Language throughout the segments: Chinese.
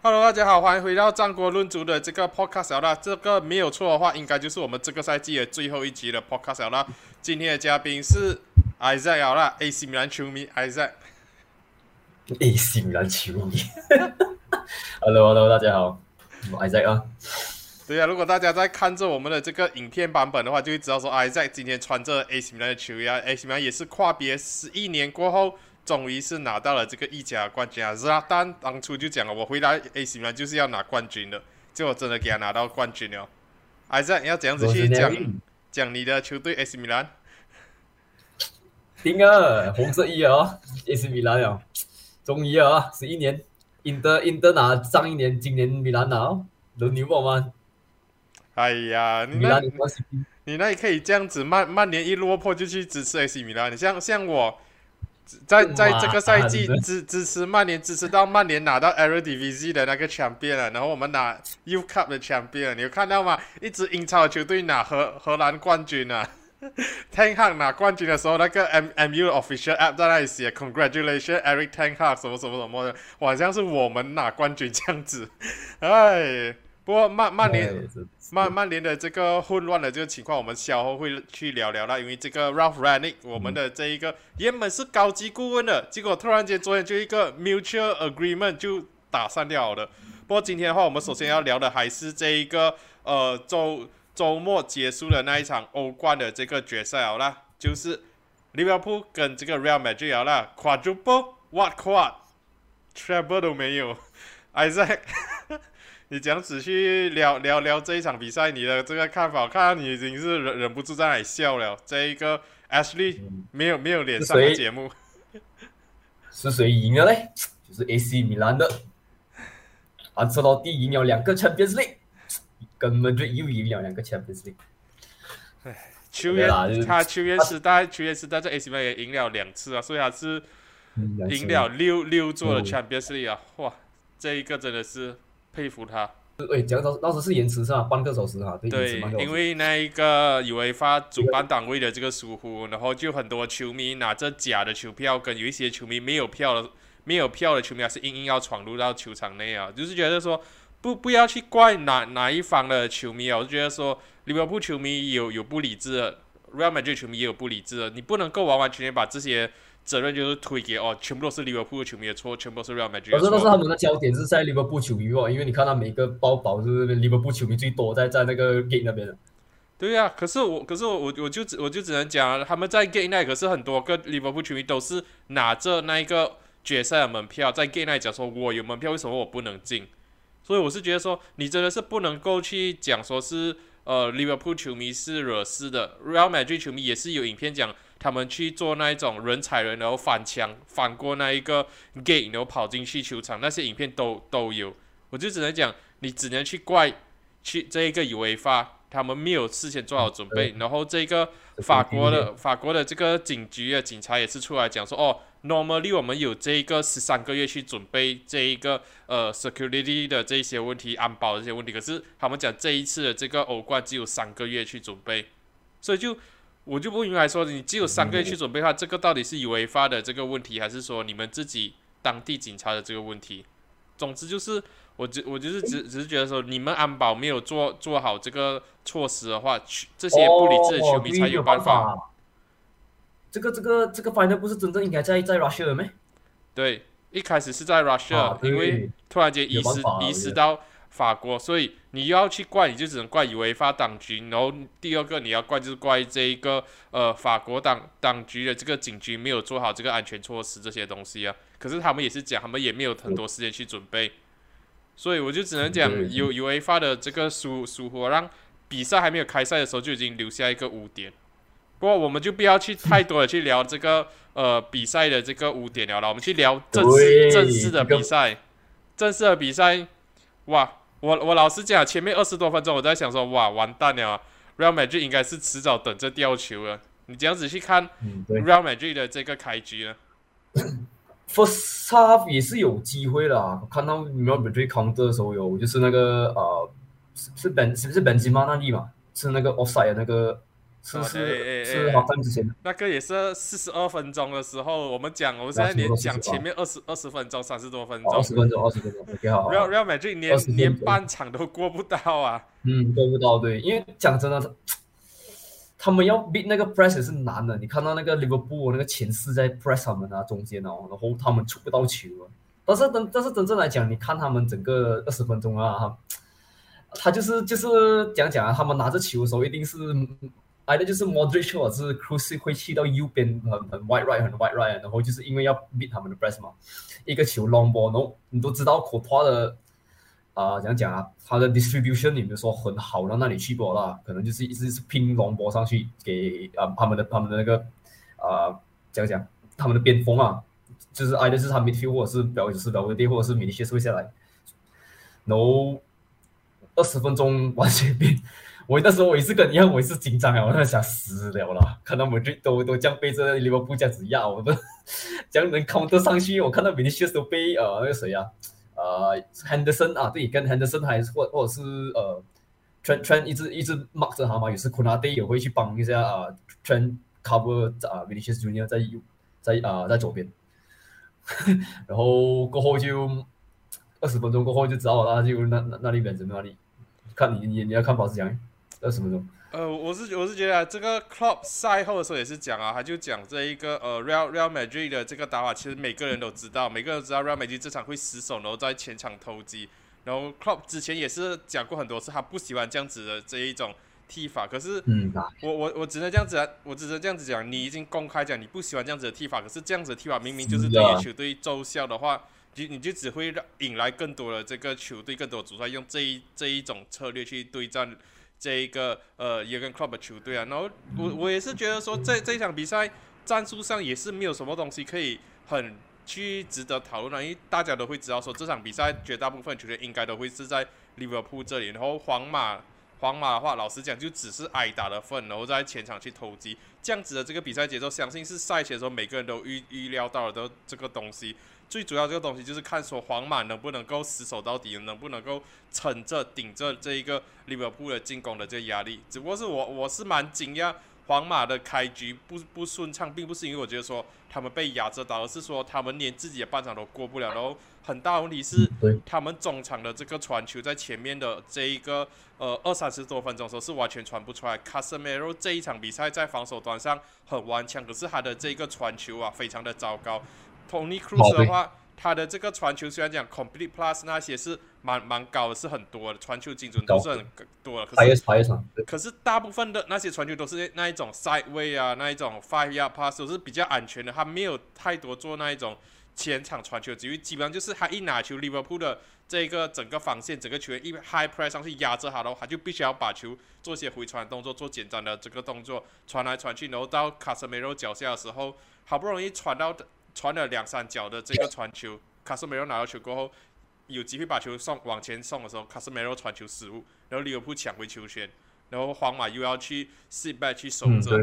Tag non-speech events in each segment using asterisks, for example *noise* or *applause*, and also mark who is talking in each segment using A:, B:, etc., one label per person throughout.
A: Hello，大家好，欢迎回到战国论足的这个 podcast 啦。这个没有错的话，应该就是我们这个赛季的最后一集的 podcast 啦。今天的嘉宾是 Isaac 啦，AC 米兰球迷 Isaac。
B: AC 米兰球迷，*laughs* Hello，Hello，大家好，我 Isaac 啊。
A: 对呀、如果大家在看着我们的这个影片版本的话，就会知道说 Isaac 今天穿着 AC 米兰的球衣啊，AC 米兰也是跨别十一年过后，终于是拿到了这个意甲冠军啊。扎丹当初就讲了，我回来 AC 米兰就是要拿冠军的，结果真的给他拿到冠军了。Isaac 你要怎样子去讲讲你的球队 AC 米兰？
B: 丁啊，红色一啊，AC 米兰啊，终于啊，十一年，赢得赢得拿上一年，今年米兰拿哦轮流我吗？
A: 哎呀，你那
B: 你
A: 那里可以这样子，曼曼联一落魄就去支持 AC 米兰。你像像我，在在这个赛季支支持曼联，支持到曼联拿到 Eredivisie 的那个 champion 了，然后我们拿 U Cup 的 champion，你有看到吗？一支英超球队拿荷荷兰冠军啊。*laughs* Ten Hag 拿冠军的时候，那个 M M U official app 在那里写 Congratulations Eric Ten Hag 什么什么什么的，好像是我们拿冠军这样子。*laughs* 哎，不过曼曼联曼曼联的这个混乱的这个情况，我们稍后会去聊聊啦。因为这个 Ralph Ranick，我们的这一个原本是高级顾问的，结果突然间昨天就一个 mutual agreement 就打散掉了。不过今天的话，我们首先要聊的还是这一个呃周周末结束的那一场欧冠的这个决赛好啦，就是利物浦跟这个 Real Madrid 好啦，quadruple what quad treble 都没有，Isaac。你这样子去聊聊聊这一场比赛，你的这个看法，我看到你已经是忍忍不住在那里笑了。这一个 Ashley 没有没有脸上的节目，*laughs*
B: 是谁赢了嘞？就是 AC 米兰的，安切洛蒂赢了两个 Champions League，跟 Madrid 又赢了两个 Champions League。
A: 球员他球员时代球员时代在 AC 米兰也赢了两次啊，所以他是赢了六六座的
B: 嗯
A: Champions League 啊，哇，这一个真的是佩服他。
B: 对，讲到当时是延迟是吧？半个小时哈，对。
A: 因为那一个以为发主办单位的这个疏忽，然后就很多球迷拿着假的球票，跟有一些球迷没有票的没有票的球迷，还是硬硬要闯入到球场内啊，就是觉得说不不要去怪哪哪一方的球迷啊，我就觉得说利物浦球迷有有不理智的，Real Madrid 球迷也有不理智的，你不能够完完全全把这些责任就是推给哦，全部都是利物浦的球迷的错，全部都是 Real Madrid 的
B: 可是，但是。他们的焦点是在利物浦球迷哦，因为你看到每个包包就是利物浦球迷最多在在那个 gate 那边的。
A: 对呀、可是我，可是我，我我就只我就只能讲，他们在 Gate Night，可是很多个利物浦球迷都是拿着那一个决赛的门票，在 Gate Night 讲说，我有门票，为什么我不能进？所以我是觉得说，你真的是不能够去讲说是呃利物浦球迷是惹事的，Real Madrid 球迷也是有影片讲他们去做那一种人踩人，然后翻墙翻过那一个 gate，然后跑进去球场，那些影片都都有。我就只能讲，你只能去怪去这一个以为发他们没有事先做好准备，然后这个法国的法国的这个警局啊警察也是出来讲说，哦，normally 我们有这一个十三个月去准备这一个呃 security 的这些问题，安保的这些问题，可是他们讲这一次的这个欧冠只有三个月去准备，所以就我就不明白说，你只有三个月去准备的话，这个到底是以违法的这个问题，还是说你们自己当地警察的这个问题？总之就是，我只我就是只只是觉得说，你们安保没有做做好这个措施的话，去这些不理智的球迷才有办法。
B: 哦。这个这个这个 final 不是真正应该在在 Russia 的咩？
A: 对，一开始是在 Russia，、
B: 啊
A: 因为突然间移师
B: 有办法啊
A: 移
B: 我觉得
A: 师到法国，所以你要去怪，你就只能怪以为法党局。然后第二个你要怪就是怪这一个呃法国党党局的这个警局没有做好这个安全措施这些东西啊。可是他们也是讲，他们也没有很多时间去准备，所以我就只能讲
B: 对
A: 有有违法的这个疏疏忽，让比赛还没有开赛的时候就已经留下一个污点。不过我们就不要去太多的去聊这个呃比赛的这个污点了了，我们去聊正式正式的比赛，正式的比赛，哇！我我老实讲，前面二十多分钟我在想说，哇，完蛋了啊，Real Madrid 应该是迟早等着掉球了。你这样子去看
B: 嗯
A: ，Real Madrid 的这个开局呢？*coughs*
B: First half 也是有机会啦，看到 Real Madrid counter 的时候有，就是那个呃，是是本是不是本吉马那里嘛？是那个 offside 的那个是是是之前
A: 那个也是四十二分钟的时候，我们讲，我们现在连讲前面二十二十分钟、三十多分钟
B: 二十分钟，二十分钟，OK 好好。
A: ，Real Real Madrid 连
B: 20分钟
A: 连半场都过不到啊！
B: 嗯，过不到对，因为讲真的，他他们要 beat 那个 press 也是难的。你看到那个 Liverpool 那个前四在 press 他们啊中间哦，然后他们出不到球啊。但是真但是真正来讲，你看他们整个二十分钟啊，他他就是就是讲讲啊，他们拿着球的时候一定是。挨的就是 Modric 或者是 Cruz 会去到右边很很 wide right 很 wide right，然后就是因为要 beat 他们的 press 嘛，一个球 long ball，然后你都知道 c o t a 的啊，讲讲啊，他的 distribution 你们说很好到那里去过啦，可能就是一直是拼 long ball 上去给啊他们的他们的那个啊讲讲他们的边锋啊，就是挨的是他 midfield 或者是表示是表威队或者是米利切会下来，然后二十分钟完全变。我那时候我也是跟你一样，我也是紧张啊，我在想死了啦，看到我们这都都这样被这利物浦这样子压，我都 *laughs* 这样能 counter 上去。我看到 Vinicius 都被呃那个谁啊，呃 Henderson 啊，对，跟 Henderson 还是或或者是呃 Trent Trent 一直一直 mark 着他嘛，有时 Konate 也会去帮一下啊 Trent cover 啊 Vinicius Junior 在右在啊在左边，*laughs* 然后过后就二十分钟过后就知道了，就那那那里远怎么那里，看你你你要看保持讲。二十分钟。
A: 呃，我是我是觉得、啊、这个 Club 赛后的时候也是讲啊，他就讲这一个呃 Real Real Madrid 的这个打法，其实每个人都知道，每个人都知道 Real Madrid 这场会失手，然后在前场偷鸡。然后 Club 之前也是讲过很多次，他不喜欢这样子的这一种踢法。可是，
B: 嗯，
A: 我我我只能这样子啊，我只能这样子讲，你已经公开讲你不喜欢这样子的踢法，可是这样子的踢法明明就是对于球队奏效的话，你你就只会让引来更多的这个球队更多主帅用这一这一种策略去对战。这一个呃也跟 club 球队啊，然后我我也是觉得说，这这一场比赛战术上也是没有什么东西可以很去值得讨论的，因为大家都会知道说这场比赛绝大部分球队应该都会是在利物浦这里，然后皇马皇马的话，老实讲就只是挨打的份，然后在前场去投机，这样子的这个比赛节奏，相信是赛前的时候每个人都预预料到了的这个东西。最主要这个东西就是看说皇马能不能够死守到底，能不能够撑着顶着这一个利物浦的进攻的这个压力。只不过是我我是蛮惊讶，皇马的开局不不顺畅，并不是因为我觉得说他们被压着打，而是说他们连自己的半场都过不了。然后很大问题是，他们中场的这个传球在前面的这一个呃二三十多分钟的时候是完全传不出来。卡塞梅罗这一场比赛在防守端上很顽强，可是他的这个传球啊非常的糟糕。Tony Cruz 的话，他的这个传球虽然讲 complete plus 那些是蛮蛮高的，是很多的，传球精准都是很多的。可是可是大部分的那些传球都是那一种 side way 啊，那一种 five yard pass 都是比较安全的，他没有太多做那一种前场传球，因为基本上就是他一拿球，Liverpool 的这个整个防线，整个球员一 high press 上去压着他的话，他就必须要把球做一些回传动作，做简单的这个动作，传来传去，然后到卡塞梅罗脚下的时候，好不容易传到。传了两三脚的这个传球，卡斯梅罗拿到球过后，有机会把球送往前送的时候，卡斯梅罗传球失误，然后利物浦抢回球权，然后皇马又要去 sit back 去守着。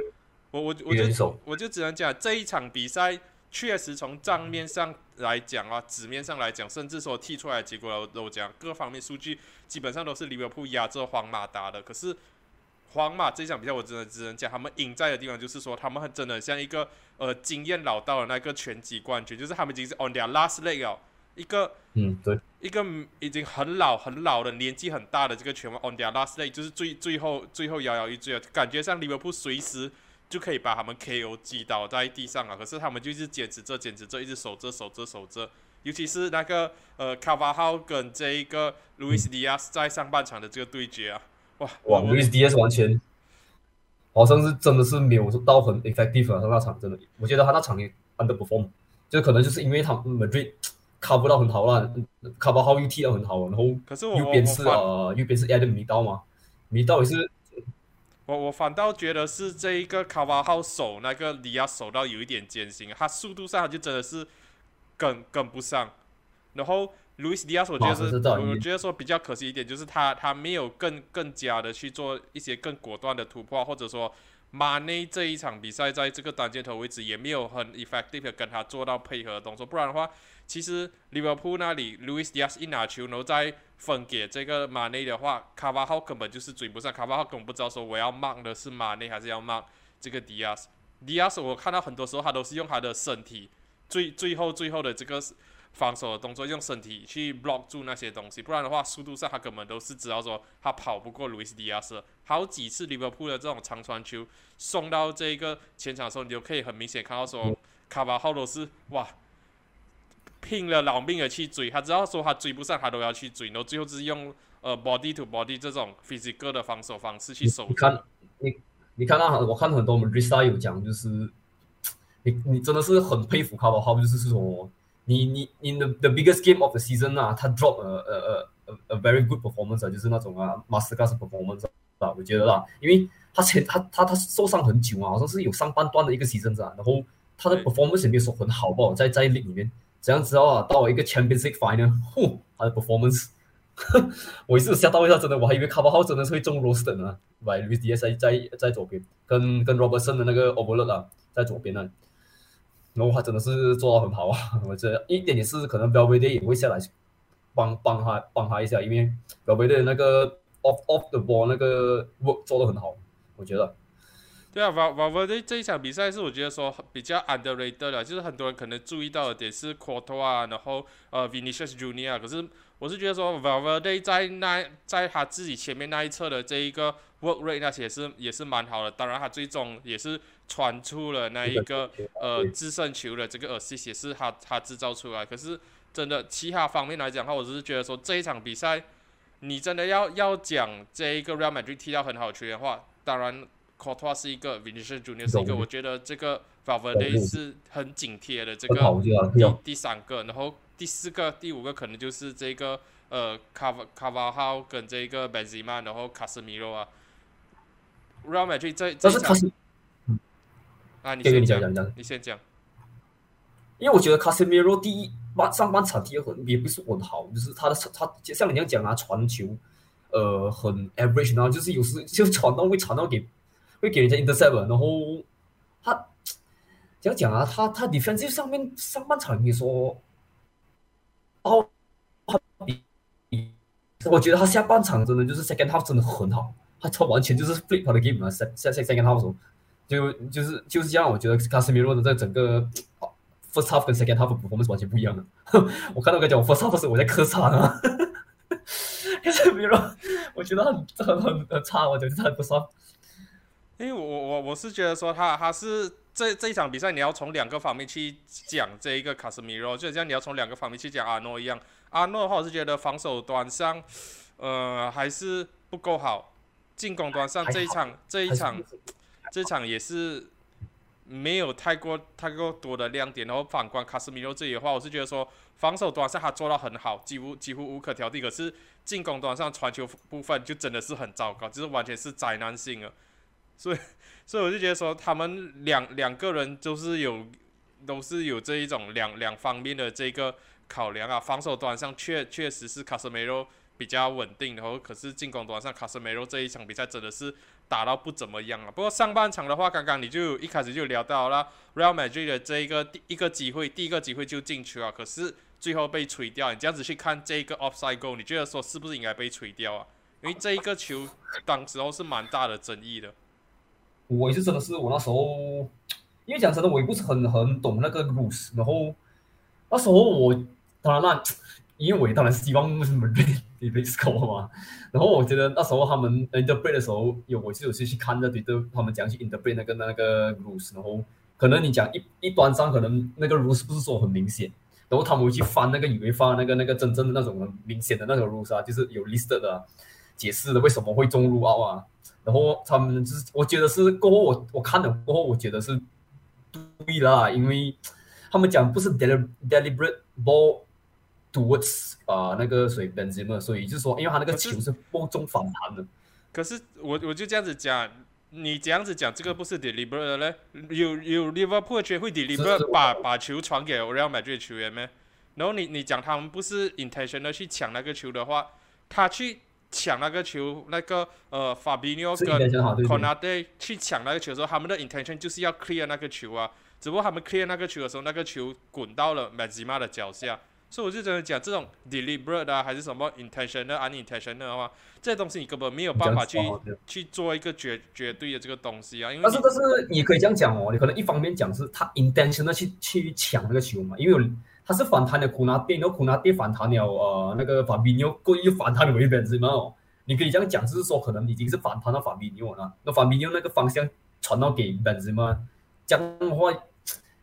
A: 我我我就我就只能讲这一场比赛确实从账面上来讲啊，纸面上来讲，甚至说踢出来的结果都讲各方面数据基本上都是利物浦压着皇马打的，可是。皇马这场比赛，我真的只能讲，他们赢在的地方就是说，他们很真的像一个呃经验老道的那个拳击冠军，就是他们已经是 on their last leg 哦，一个
B: 嗯对，
A: 一个已经很老很老的年纪很大的这个拳王 on their last leg，就是最最后最后摇摇欲坠啊，感觉像利物浦随时就可以把他们 KO 击倒在地上啊，可是他们就是坚持着坚持着，一直守着守着守着，尤其是那个呃卡瓦号跟这一个路易斯迪亚斯在上半场的这个对决啊。哇
B: 哇，Luis Diaz 完全好像是真的是没有到很 effective 啊，他那场真的，我觉得他那场也 underperform，就可能就是因为他 Madrid 卡不到很好啦，卡巴号又踢得很好，然后右边是呃右边是 Adam 米刀嘛，米刀也是，
A: 我我反倒觉得是这一个卡巴号守那个里亚守到有一点艰辛，他速度上他就真的是跟跟不上，然后。路易斯迪亚斯，我觉得是，我觉得说比较可惜一点，就是他他没有更更加的去做一些更果断的突破，或者说马内这一场比赛在这个单箭头位置也没有很 effective 的跟他做到配合的动作，不然的话，其实利物浦那里 Luis Diaz 一拿球，然后再分给这个马内的话，卡瓦号根本就是追不上，卡瓦号根本不知道说我要 mark 的是马内还是要 mark 这个 Diaz。Diaz 我看到很多时候他都是用他的身体最最后最后的这个。防守的动作，用身体去 block 住那些东西，不然的话，速度上他根本都是知道说他跑不过路易斯迪亚斯。好几次利物浦的这种长传球送到这个前场的时候，你就可以很明显看到说卡巴号都是哇拼了老命的去追，他知道说他追不上，他都要去追，然后最后是用呃 body to body 这种 physical 的防守方式去守。
B: 你看，你你看到我看很多我们 resa 有讲，就是你你真的是很佩服卡巴号，就是说。你你你的 the biggest game of the season 啊，他 drop 呃呃呃 a very good performance 啊，就是那种啊 master class performance 啊，我觉得啦，因为他前他他他受伤很久啊，好像是有上半段的一个 season 啊，然后他的 performance 也没有说很好吧，在在 league 里面，这样知道啊？到了一个 championship final，呼，他的 performance，我也是吓到一下，真的，我还以为卡巴号真的是会中 roster 呢，by Luis Diaz 在在在左边，跟跟 Robertson 的那个 Overload 啊，在左边那。然后他真的是做到很好啊！*laughs* 我觉得一点也是可能标贝队也会下来帮帮他帮他一下，因为标贝队那个 off off the ball 那个 work 做的很好，我觉得。
A: 对啊，Vavavadi 这一场比赛是我觉得说比较 underrated 的，就是很多人可能注意到的点是 Quarto 啊，然后呃 Vinicius Junior，可是我是觉得说 Valverde 在那在他自己前面那一侧的这一个 work rate 那些是也是蛮好的，当然他最终也是。传出了那一个呃制胜球的这个 assist 也是他他制造出来，可是真的其他方面来讲的话，我只是觉得说这一场比赛，你真的要要讲这一个 Real Madrid 踢到很好球员的话，当然 c o u r t o i s 是一个，Vinicius Junior 是一个，我觉得这个 Valverde 是很紧贴的这个第第三个，然后第四个、第五个可能就是这个呃卡瓦卡瓦号跟这个 Benzema，然后卡斯米罗啊，Real Madrid 这这场。啊，你先讲，你先讲。
B: 因为我觉得卡斯米罗第一半上半场踢的很也不是很好，就是他的他像你这样讲啊，传球呃很 average，然后就是有时 *laughs* 就传到会传到给会给人家 intercept，然后他这样讲啊，他他 defensive 上面上半场你说哦，他比我觉得他下半场真的就是 second half 真的很好，他他完全就是 flip 他的 game 啊，second second half 时候。就就是就是这样，我觉得卡斯米洛的这整个 first half 跟 second half performance 完全不一样的。*laughs* 我看到跟讲，我 first half 是我在客场啊，卡斯米罗我觉得很很很很差，我觉得他不算。
A: 因为我我我是觉得说他他是这这一场比赛你要从两个方面去讲这一个卡斯米罗，就像你要从两个方面去讲阿诺一样。阿诺的话，我是觉得防守端上呃还是不够好，进攻端上这一场这一场。这场也是没有太过太过多的亮点，然后反观卡斯米罗这里的话，我是觉得说防守端上他做到很好，几乎几乎无可挑剔。可是进攻端上传球部分就真的是很糟糕，就是完全是灾难性了。所以所以我就觉得说他们两两个人都是有都是有这一种两两方面的这个考量啊。防守端上确确实是卡斯梅罗比较稳定，然后可是进攻端上卡斯梅罗这一场比赛真的是。打到不怎么样啊。不过上半场的话，刚刚你就一开始就聊到了 Real Madrid 的这一个第一个机会，第一个机会就进球啊，可是最后被吹掉。你这样子去看这个 offside goal，你觉得说是不是应该被吹掉啊？因为这一个球当时候是蛮大的争议的。
B: 我也是真的是我那时候，因为讲真的，我也不是很很懂那个 rules。然后那时候我当然那。因为我也当然希望什么 r 被 *laughs* score 嘛，然后我觉得那时候他们 interpret 的时候，有我就有去去看那对的，他们讲去 interpret 那个那个 rules，然后可能你讲一一端上可能那个 rules 不是说很明显，然后他们会去翻那个以为翻那个那个真正的那种很明显的那种 rules 啊，就是有 listed 的解释了为什么会中入奥啊，然后他们就是我觉得是过后我我看了过后我觉得是对啦，因为他们讲不是 deliberate ball。towards 啊那个水本身嘛，所以就是说，因为他那个球是波中反弹的。
A: 可是我我就这样子讲，你这样子讲，这个不是 deliberate 嘞？有有 Liverpool 球员会 deliberate 把把球传给 Real Madrid 球员咩？然后你你讲他们不是 intentional 去抢那个球的话，他去抢那个球，那个呃法比纽跟 c o n a d e 去抢那个球的时候，他们的 intention 就是要 clear 那个球啊。只不过他们 clear 那个球的时候，那个球滚到了 Mazima 的脚下。所以我就真的讲，这种 deliberate 啊，还是什么 intentional、unintentional 的话，这些东西你根本没有办法去去做一个绝绝对的这个东西啊。因为
B: 但是但是你可以这样讲哦，你可能一方面讲是他 intentional 去去抢那个球嘛，因为他是反弹的库纳蒂，然后库纳蒂反弹了呃那个法比纽故意反弹回 Benzema 哦。你可以这样讲，就是说可能已经是反弹到法比纽了，那法比纽那个方向传到给 Benzema，这样的话。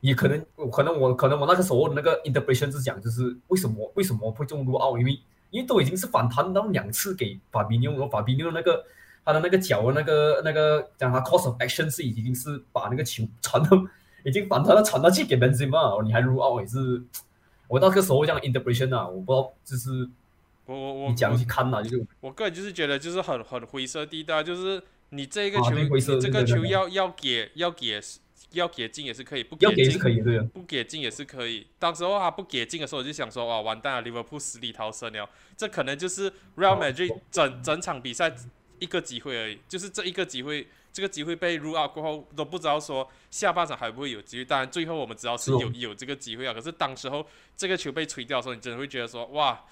B: 也可能，可能我可能我那个时候那个 interpretation 是讲，就是为什么为什么会中路奥？因为因为都已经是反弹到两次给法比纽，然后法比纽那个他的那个脚的那个那个讲他 course of action 是已经是把那个球传到已经反弹到传到去给 Benzema，你还入奥也是我那个时候这样 interpretation 啊，我不知道就是
A: 我我我
B: 你讲去看呐，就是
A: 我个人就是觉得就是很很灰色地带，就是你这个球你这个球要要给要给。要给进也是可以，不给进
B: 可以，对
A: 不给进也是可以。当时候他不给进的时候，我就想说，哇，完蛋了，利物浦死里逃生了。这可能就是 Real Madrid 整整场比赛一个机会而已，就是这一个机会，这个机会被 rule out 过后，都不知道说下半场还不会有机会。当然，最后我们知道是有有这个机会啊。可是当时候这个球被吹掉的时候，你真的会觉得说，哇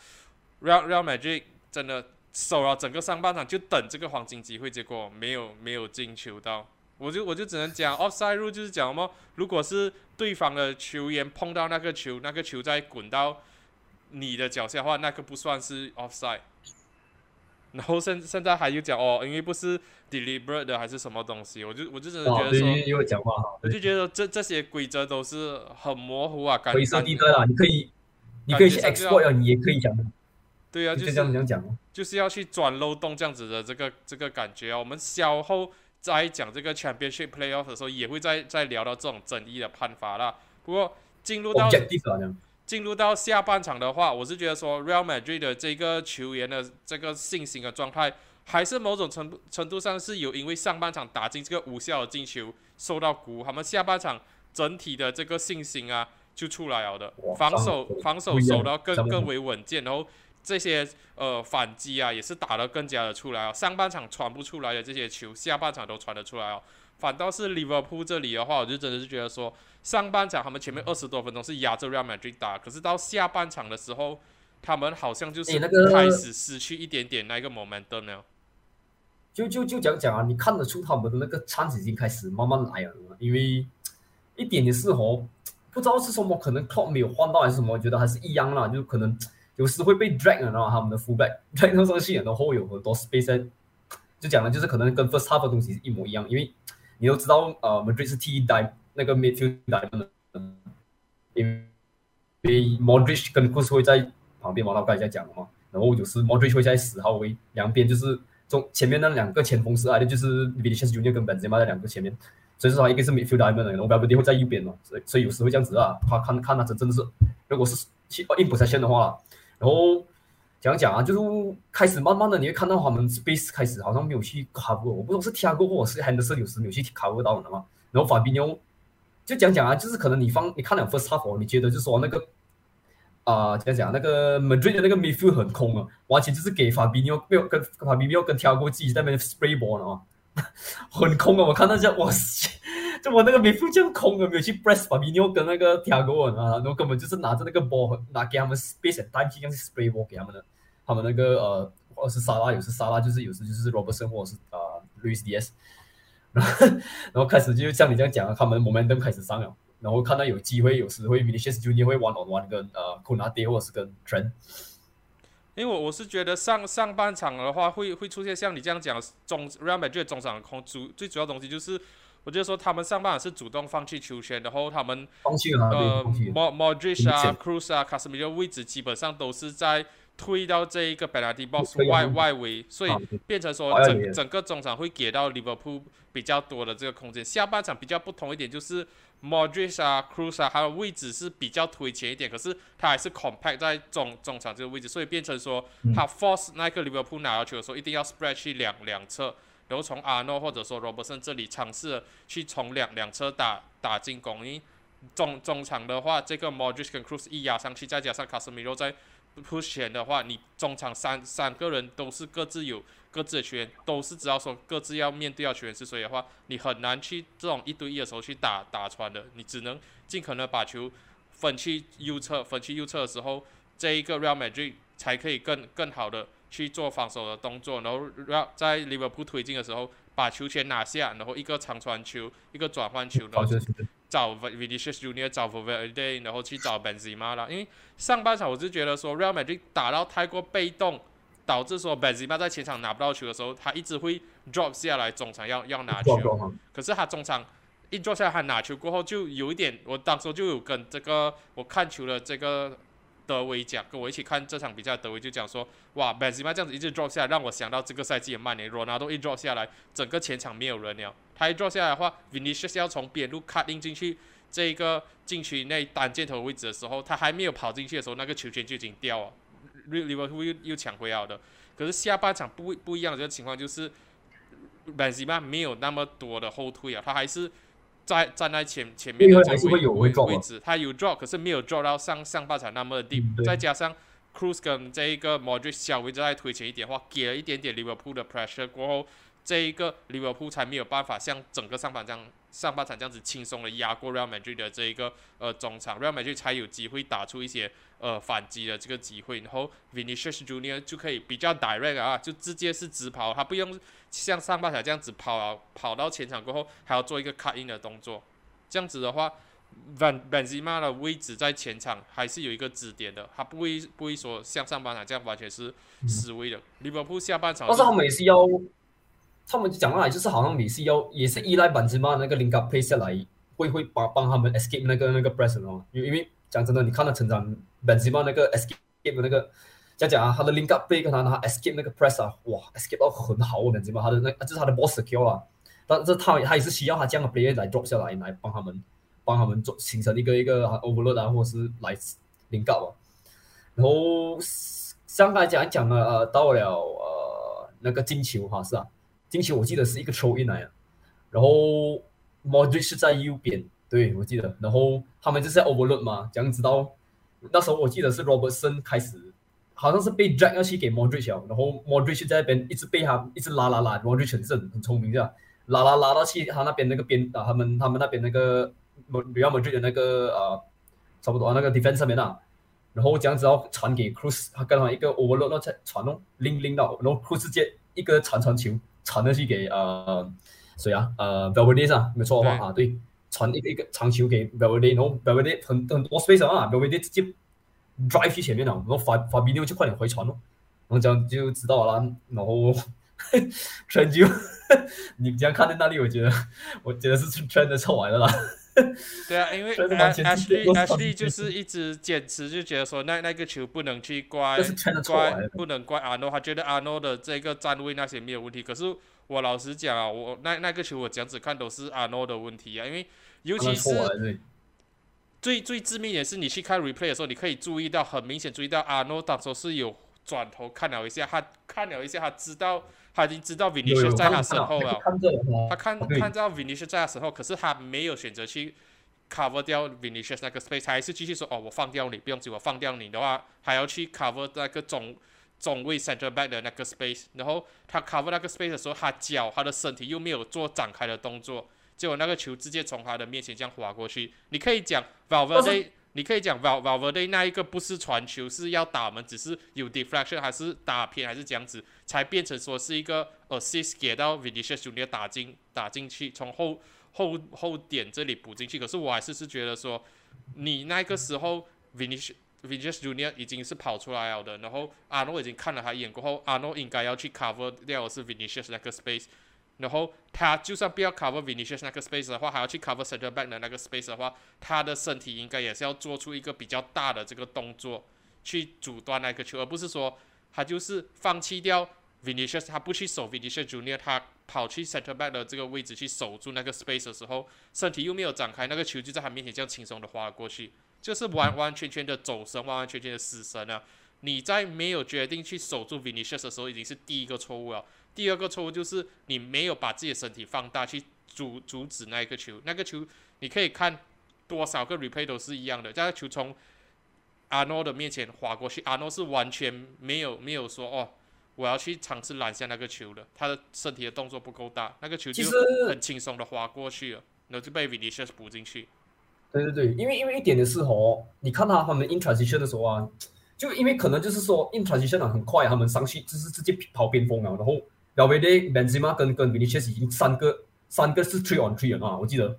A: ，Real Real Madrid 真的守了整个上半场，就等这个黄金机会，结果没有没有进球到。我就我就只能讲，offside rule 就是讲什么，如果是对方的球员碰到那个球，那个球再滚到你的脚下的话，那个不算是 offside。然后现现在还有讲哦，因为不是 deliberate 的还是什么东西，我就我就真的觉得说，
B: 讲话
A: 我就觉得这这些规则都是很模糊啊，
B: 灰色地带啊，你可以你可以去 export 啊，你也可以讲的。
A: 对啊，就是
B: 这样讲，
A: 就是要去钻漏洞这样子的这个这个感觉啊，我们稍后。在讲这个 Championship Playoff 的时候，也会再再聊到这种争议的判罚啦。不过进入到进入到下半场的话，我是觉得说 Real Madrid 的这个球员的这个信心的状态，还是某种程程度上是有因为上半场打进这个无效的进球受到鼓舞，他们下半场整体的这个信心啊就出来了的，防守防守守到更更为稳健，然后。这些呃反击啊，也是打得更加的出来啊。上半场传不出来的这些球，下半场都传得出来哦。反倒是利物浦这里的话，我就真的是觉得说，上半场他们前面二十多分钟是压着 Real Madrid 打，可是到下半场的时候，他们好像就是开始失去一点点那个 momentum 了。
B: 就就就讲讲啊，你看得出他们的那个餐已经开始慢慢来了，因为一点点是哦，不知道是什么，可能 c l o c 没有换到还是什么，我觉得还是一样啦，就可能。有时会被 drag 然后他们的 fullback drag 到上去，然后有很多 space，就讲了就是可能跟 first half 的东西是一模一样，因为你都知道，呃，Madrid 是替代那个 midfield 的，因为 Modric 跟 Cruz 会在旁边嘛，我刚才在讲了嘛，然后就是 Modric 会在十号位，两边就是中前面那两个前锋是挨的，就是 Vinicius Junior 跟 Benzema 的两个前面，所以说他一个是 midfield diamond，然后 b a l d 会在右边嘛，所以所以有时会这样子啊，他看看他真真的是，如果是去 in position 的话。然后讲讲啊，就是开始慢慢的，你会看到他们 space 开始好像没有去 cover，我不知道是 Tiago 或者是 Henderson 有时没有去 cover 到的嘛。然后法比纽就讲讲啊，就是可能你放你看了 first half，你觉得就说那个啊讲讲那个 Madrid 的那个 midfield 很空啊，完全就是给法比纽没有跟法比纽跟 Tiago 自己在那边 spray ball 了啊，很空啊，我看到这哇塞。就我那个米夫这样空了，没有去 press 把米纽跟那个铁哥啊，然后根本就是拿着那个 ball 拿给他们 space 单机，像是 spray ball 给他们的，他们那个呃，或者是沙拉，有时沙拉就是有时就是 Robertson 或者是啊 Luis Diaz，然后 *laughs* 然后开始就像你这样讲啊，他们 momentum 开始上了，然后看到有机会，有时会 Vinicius Junior 会 one on one 跟呃 Konate 或者是跟 Trent，
A: 因为我我是觉得上上半场的话会会出现像你这样讲中 Real Madrid 中场空主最主要东西就是。我就说他们上半场是主动放弃球权，然后他们
B: 呃
A: ，Mod Modric 啊，Cruz 啊，Casemiro 位置基本上都是在推到这一个 penalty box 外外围，所以变成说整整个中场会给到 Liverpool 比较多的这个空间。下半场比较不同一点就是 Modric 啊，Cruz 啊，他的位置是比较推前一点，可是他还是 compact 在中中场这个位置，所以变成说他 force 那个 Liverpool 拿到球的时候一定要 spread 去两两侧。然后从阿诺或者说罗伯森这里尝试去从两两侧打打进攻，因为中中场的话，这个 Modric 跟 Cruz 一压上去，再加上卡斯米罗在 push 前的话，你中场三三个人都是各自有各自的球员，都是只要说各自要面对要球员是谁的话，你很难去这种一对一的时候去打打穿的，你只能尽可能把球分去右侧，分去右侧的时候，这一个 Real Madrid 才可以更更好的去做防守的动作，然后让在 Liverpool 推进的时候把球权拿下，然后一个长传球，一个转换球，然后找 Vinicius Junior 找 Valverde，然后去找 Benzema 啦。因为上半场我是觉得说 Real Madrid 打到太过被动，导致说 Benzema 在前场拿不到球的时候，他一直会 drop 下来中场要要拿球。可是他中场一 drop 下来，他拿球过后就有一点，我当时就有跟这个我看球的这个。德维讲，跟我一起看这场比赛，德维就讲说，哇，Benzema 这样子一直 drop 下来，让我想到这个赛季的曼联，罗纳多一 drop 下来，整个前场没有人了。他一 drop 下来的话，Vinicius 要从边路 cut in 进去这个禁区内单箭头位置的时候，他还没有跑进去的时候，那个球权就已经掉了，Liverpool 又又抢回来的。可是下半场不不一样的这个情况就是 Benzema 没有那么多的后退啊，他还是。在站在前前面的这个位位置，他有 drop，可是没有 drop 到上上半场那么 deep。再加上 Cruz 跟这一个 Modric 稍微再推前一点的话，给了一点点 Liverpool 的 pressure 过后，这一个 Liverpool 才没有办法像整个上半场上半场这样子轻松的压过 Real Madrid 的这一个呃中场，Real Madrid 才有机会打出一些呃反击的这个机会。然后 Vinicius Junior 就可以比较 direct 啊，就直接是直跑，他不用。像上半场这样子跑啊跑到前场过后，还要做一个 cut in 的动作，这样子的话，Van Benzema 的位置在前场还是有一个支点的，他不会不会说像上半场这样完全是失位的。利物浦下半场，
B: 但是他们也是要，他们讲来就是好像你是要也是依赖 Benzema 那个 link up play 下来，会会帮帮他们 escape 那个那个 press 哦，因因为讲真的，你看他成长 Benzema 那个 escape 的那个。讲讲啊，他的 link up 被跟他拿 escape 那个 press 啊，哇，escape 到很好，你知道吗？他的那就是他的 boss skill 啊，但是他他也是需要他这样的 player 来 drop 下来，来帮他们帮他们做形成一个一个 overload 啊，或者是来 link up 啊。然后刚才讲讲了，呃，到了呃那个进球哈是啊，进球我记得是一个 throw in 来啊，然后 Modric 是在右边，对我记得，然后他们就是在 overload 嘛，这样知道那时候我记得是 Robertson 开始。好像是被 drag 要去给 Modric，然后 Modric 在那边一直被他一直拉拉拉，Modric 是很很聪明的，拉拉拉到去他那边那个边啊，他们他们那边那个 r e a Madrid 的那个啊，差不多那个 defense 上面啊，然后这样子要传给 Cruz，他刚好一个 overload 才传哦，拎拎到，然后 Cruz 接一个传传球。传的去给呃谁啊呃 Valverde 啊，没错的话啊对，传一个一个长球给 Valverde，然后 Valverde 很很多 space 啊，Valverde 直接。drive 去前面了，然后发发 video 就快点回传咯，然后这样就知道了。然后 *laughs* 全就 *laughs* 你这样看在那里，我觉得我觉得是全的错完了啦。*laughs*
A: 对啊，因为 Ashley Ashley 就是一直坚持，就觉得说那那个球不能去怪怪，不能怪阿诺，他觉得阿诺的这个站位那些没有问题。可是我老实讲啊，我那那个球我这样子看都是阿诺的问题啊，因为尤其是。最最致命也是你去看 replay 的时候，你可以注意到很明显注意到阿诺当时是有转头看了一下，他看了一下，他知道他已经知道 Vinicius 在他身后了，他看看到 Vinicius 在他身后，可是他没有选择去 cover 掉 Vinicius 那个 space，他还是继续说哦，我放掉你，不用急，我放掉你的话，还要去 cover 那个中中位 center back 的那个 space，然后他 cover 那个 space 的时候，他脚他的身体又没有做展开的动作。结果那个球直接从他的面前这样划过去。你可以讲 Valverde，你可以讲 Val Valverde 那一个不是传球，是要打门，只是有 deflection 还是打偏还是这样子，才变成说是一个 assist 给到 Vinicius Junior 打进打进去，从后后后点这里补进去。可是我还是是觉得说，你那个时候 Vinicius Vinicius Junior 已经是跑出来了的，然后阿诺已经看了他一眼过后，阿诺应该要去 cover 掉的是 Vinicius 那个 space。然后他就算不要 cover Vinicius 那个 space 的话，还要去 cover center back 的那个 space 的话，他的身体应该也是要做出一个比较大的这个动作，去阻断那个球，而不是说他就是放弃掉 Vinicius，他不去守 Vinicius Junior，他跑去 center back 的这个位置去守住那个 space 的时候，身体又没有展开，那个球就在他面前这样轻松的划过去，就是完完全全的走神，完完全全的死神啊！你在没有决定去守住 Vinicius 的时候，已经是第一个错误了。第二个错误就是你没有把自己的身体放大去阻阻止那一个球，那个球你可以看多少个 replay 都是一样的，这个球从阿诺的面前划过去，阿诺是完全没有没有说哦，我要去尝试拦下那个球的，他的身体的动作不够大，那个球就很轻松的划过去了，然后就被 Vinicius 补进去。
B: 对对对，因为因为一点的是哦，你看他他们 in transition 的时候啊，就因为可能就是说 in transition 很快，他们上去就是直接跑边锋了，然后 v a l v e d Benzema 跟跟 Vinicius 已经三个三个是 three on three 了啊，我记得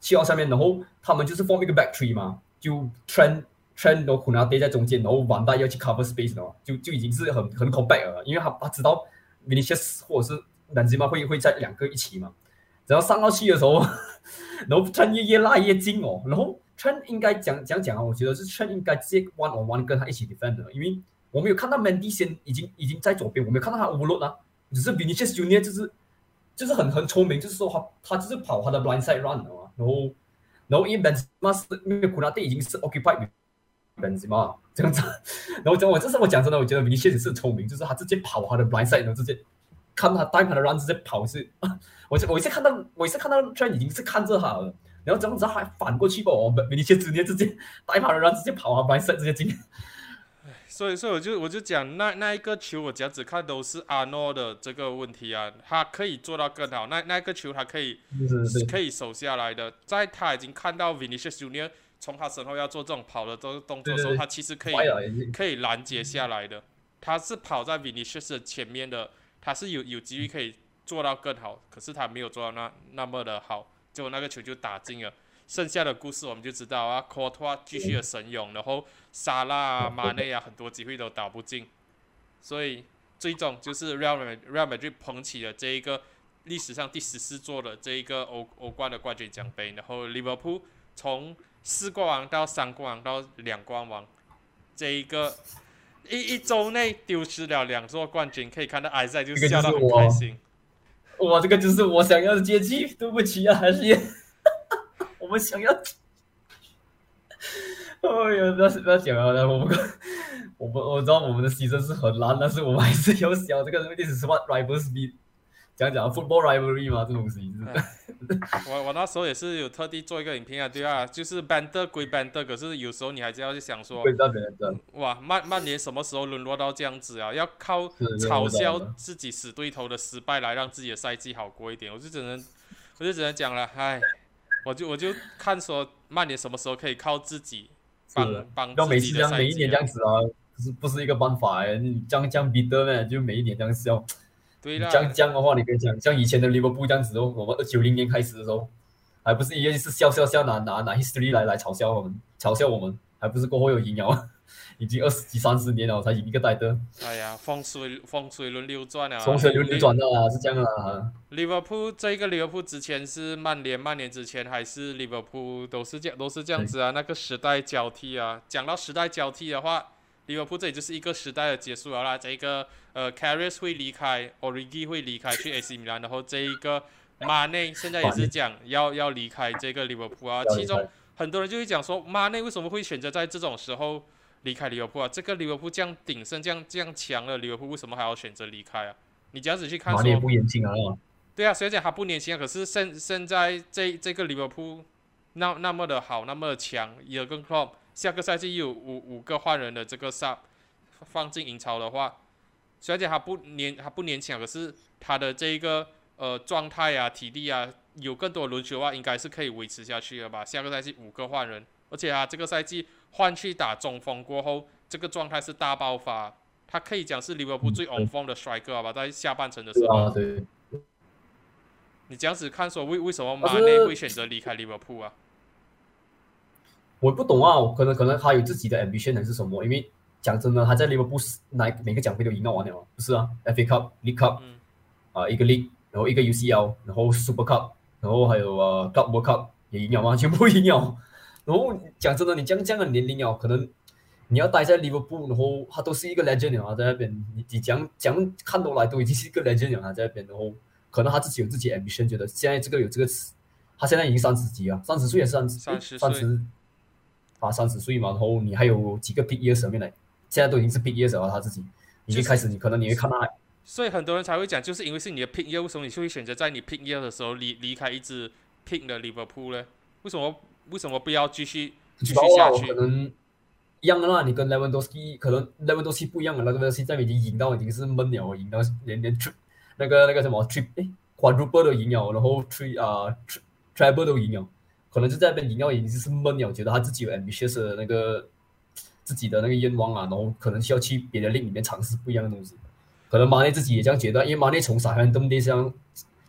B: 七号下面，然后他们就是 form 一个 back three 嘛，就 trend trend 都可能要待在中间，然后完蛋要去 cover space 的话，就就已经是很很 compact 了，因为他他知道 Vinicius 或者是 Benzema 会会在两个一起嘛，只要上到去的时候。然后 Chen 越越拉越近哦，然后 Chen 应该讲讲讲啊，我觉得是 Chen 应该直接 one on one 跟他一起 defend 的，因为我没有看到 Mandy 先已经已经在左边，我没有看到他 overload 啊，只是 Vinicius Junior 就是就是很很聪明，就是说他他就是跑他的 blind side run 嘛，然后然后因为 Benzema 是因为 Kunate 已经是 occupied Benzema 这样子，*laughs* 然后讲我这是我讲真的，我觉得 Vinicius 是聪明，就是他直接跑他的 blind side，然后直接看他带他的 run 直接跑 *laughs* 是。我我一次看到，我一次看到，居然已经是看着他了，然后怎么知道还反过去吧？我们米切直接直接带跑了，然后直接跑啊，白色直接进。
A: 所以，所以我就我就讲那那一个球，我讲只看都是阿诺的这个问题啊，他可以做到更好。那那个球他可以可以守下来的，在他已经看到 Vinicius Junior 从他身后要做这种跑的这个动作的时候，他其实可以可以拦截下来的。他是跑在 Vinicius 前面的，他是有有机会可以。做到更好，可是他没有做到那那么的好，结果那个球就打进了。剩下的故事我们就知道啊，科托继续的神勇，然后沙拉啊、马内啊很多机会都打不进，所以最终就是 Real Real Madrid 捧起了这一个历史上第十四座的这一个欧欧冠的冠军奖杯，然后 Liverpool 从四冠王到三冠王到两冠王，这一个一一周内丢失了两座冠军，可以看到埃塞就笑得很开心。
B: 哇，这个就是我想要的阶级，对不起啊，还是 *laughs* *laughs* 我们想要。哎呀，不要不要讲了，我们我们我知道我们的牺牲是很难，但是我们还是要想这个历史是 what rivals be。讲讲 football rivalry 嘛，这东西。
A: 我我那时候也是有特地做一个影片啊，对啊，就是 band 归 band，可是有时候你还是要去想说，哇，曼曼联什么时候沦落到这样子啊？要靠嘲笑自己死对头的失败来让自己的赛季好过一点，我就只能，我就只能讲了，唉，我就我就看说曼联什么时候可以靠自己帮帮自己的赛季。
B: 每一年这样子啊，不是不是一个办法哎，你将将比得呢，就每一年这样笑。
A: 对
B: 这样这样的话，你可以讲像以前的利物浦这样子哦，我们二九零年开始的时候，还不是一样是笑笑笑拿拿拿 history 来来嘲笑我们，嘲笑我们，还不是过后有赢了，已经二十几三十年了我才赢一个戴德。
A: 哎呀，风水风水轮流转啊，
B: 风水轮流转的啊，是这样啊。
A: 利物浦这个利物浦之前是曼联，曼联之前还是利物浦，都是这样都是这样子啊，那个时代交替啊。讲到时代交替的话。利物浦这里就是一个时代的结束了啦，这一个呃 c a r r i s 会离开，Origi 会离开去 AC 米兰，然后这一个马内现在也是讲要要离开这个利物浦啊。其中很多人就会讲说，马内为什么会选择在这种时候离开利物浦啊？这个利物浦这样鼎盛、这样这样强的利物浦，为什么还要选择离开啊？你这样子去看，马
B: 内不年轻啊。
A: 对啊，虽然讲他不年轻啊，可是现现在这这个利物浦那那么的好，那么的强，也跟 Club。下个赛季又有五五个换人的这个上放进英超的话，虽然讲他不年他不年轻，可是他的这一个呃状态啊、体力啊，有更多轮休的话，应该是可以维持下去的吧。下个赛季五个换人，而且啊这个赛季换去打中锋过后，这个状态是大爆发，他可以讲是利物浦最 on form 的帅哥吧，在下半程的时候。
B: 对。
A: 你这样子看说，为为什么马内会选择离开利物浦啊？
B: 我不懂啊，可能可能他有自己的 ambition 还是什么？因为讲真的，他在利物浦哪每个奖杯都赢到完了，不是啊？FA Cup、League Cup，啊一个 League，然后一个 UCL，然后 Super Cup，然后还有呃 Club World Cup 也赢了吗？全部赢了。然后讲真的，你这样这样的年龄哦，可能你要待在利物浦，然后他都是一个 legend 啊，在那边你你讲讲看多来都已经是一个 legend 啊，在那边，然后可能他自己有自己 ambition，觉得现在这个有这个词，他现在已经三十几啊，三十岁也是三
A: 十三十。
B: 啊三十岁嘛，然后你还有几个 big years 面来，现在都已经是 big years 了，他自己已经开始，你可能你会看他。
A: 所以很多人才会讲，就是因为是你的 pick year，为什么你就会选择在你 pick year 的时候离离开一支 pick 的 Liverpool 呢？为什么为什么不要继续继续下去？
B: 可能一样的啦，你跟 Lewandowski 可能 Lewandowski 不一样的，Lewandowski 在已经赢到已经是闷了，赢到连连 trip 那个那个什么 trip 哎 quadruple 都赢了，然后 trip 啊 treble 都赢了，可能就在那边赢到已经是闷了，觉得他自己有 ambitious 的那个自己的那个愿望啊，然后可能需要去别的 league 里面尝试不一样的东西。可能马内自己也这样觉得，因为马内从萨汉登地上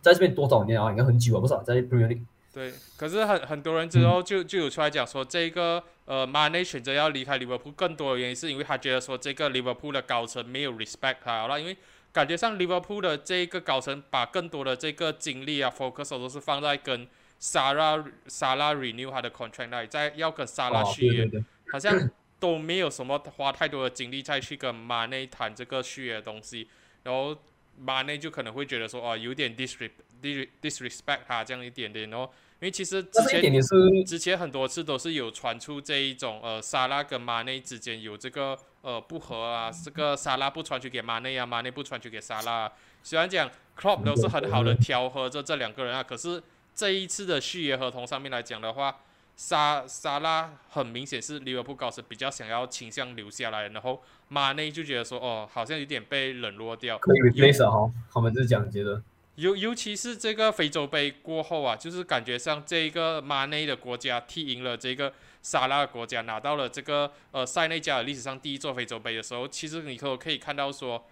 B: 在这边多少年啊？应该很久啊，不是在 Premier League。
A: 对，可是很很多人之后就就有出来讲说，这个呃马内选择要离开利物浦，更多的原因是因为他觉得说这个利物浦的高层没有 respect 他了，因为感觉上利物浦的这个高层把更多的这个精力啊 focus 都是放在跟萨拉萨拉 renew 他的 contract 那里，在要跟萨拉续约，好像。都没有什么花太多的精力再去跟马内谈这个续约的东西，然后马内就可能会觉得说，哦，有点 disrespect 他这样一点点，然后因为其实之前之前很多次都是有传出这一种，呃，萨拉跟马内之间有这个呃不和啊，这个萨拉不传球给马内啊，马内不传球给萨拉，虽然讲 Klopp 都是很好的调和着这两个人啊，可是这一次的续约合同上面来讲的话。沙沙拉很明显是利物浦高层比较想要倾向留下来，然后马内就觉得说，哦，好像有点被冷落掉。
B: 可以 replace 哈，他们是这样觉得。
A: 尤尤其是这个非洲杯过后啊，就是感觉上这个马内的国家踢赢了这个沙拉的国家，拿到了这个呃塞内加尔历史上第一座非洲杯的时候，其实你可可以看到说，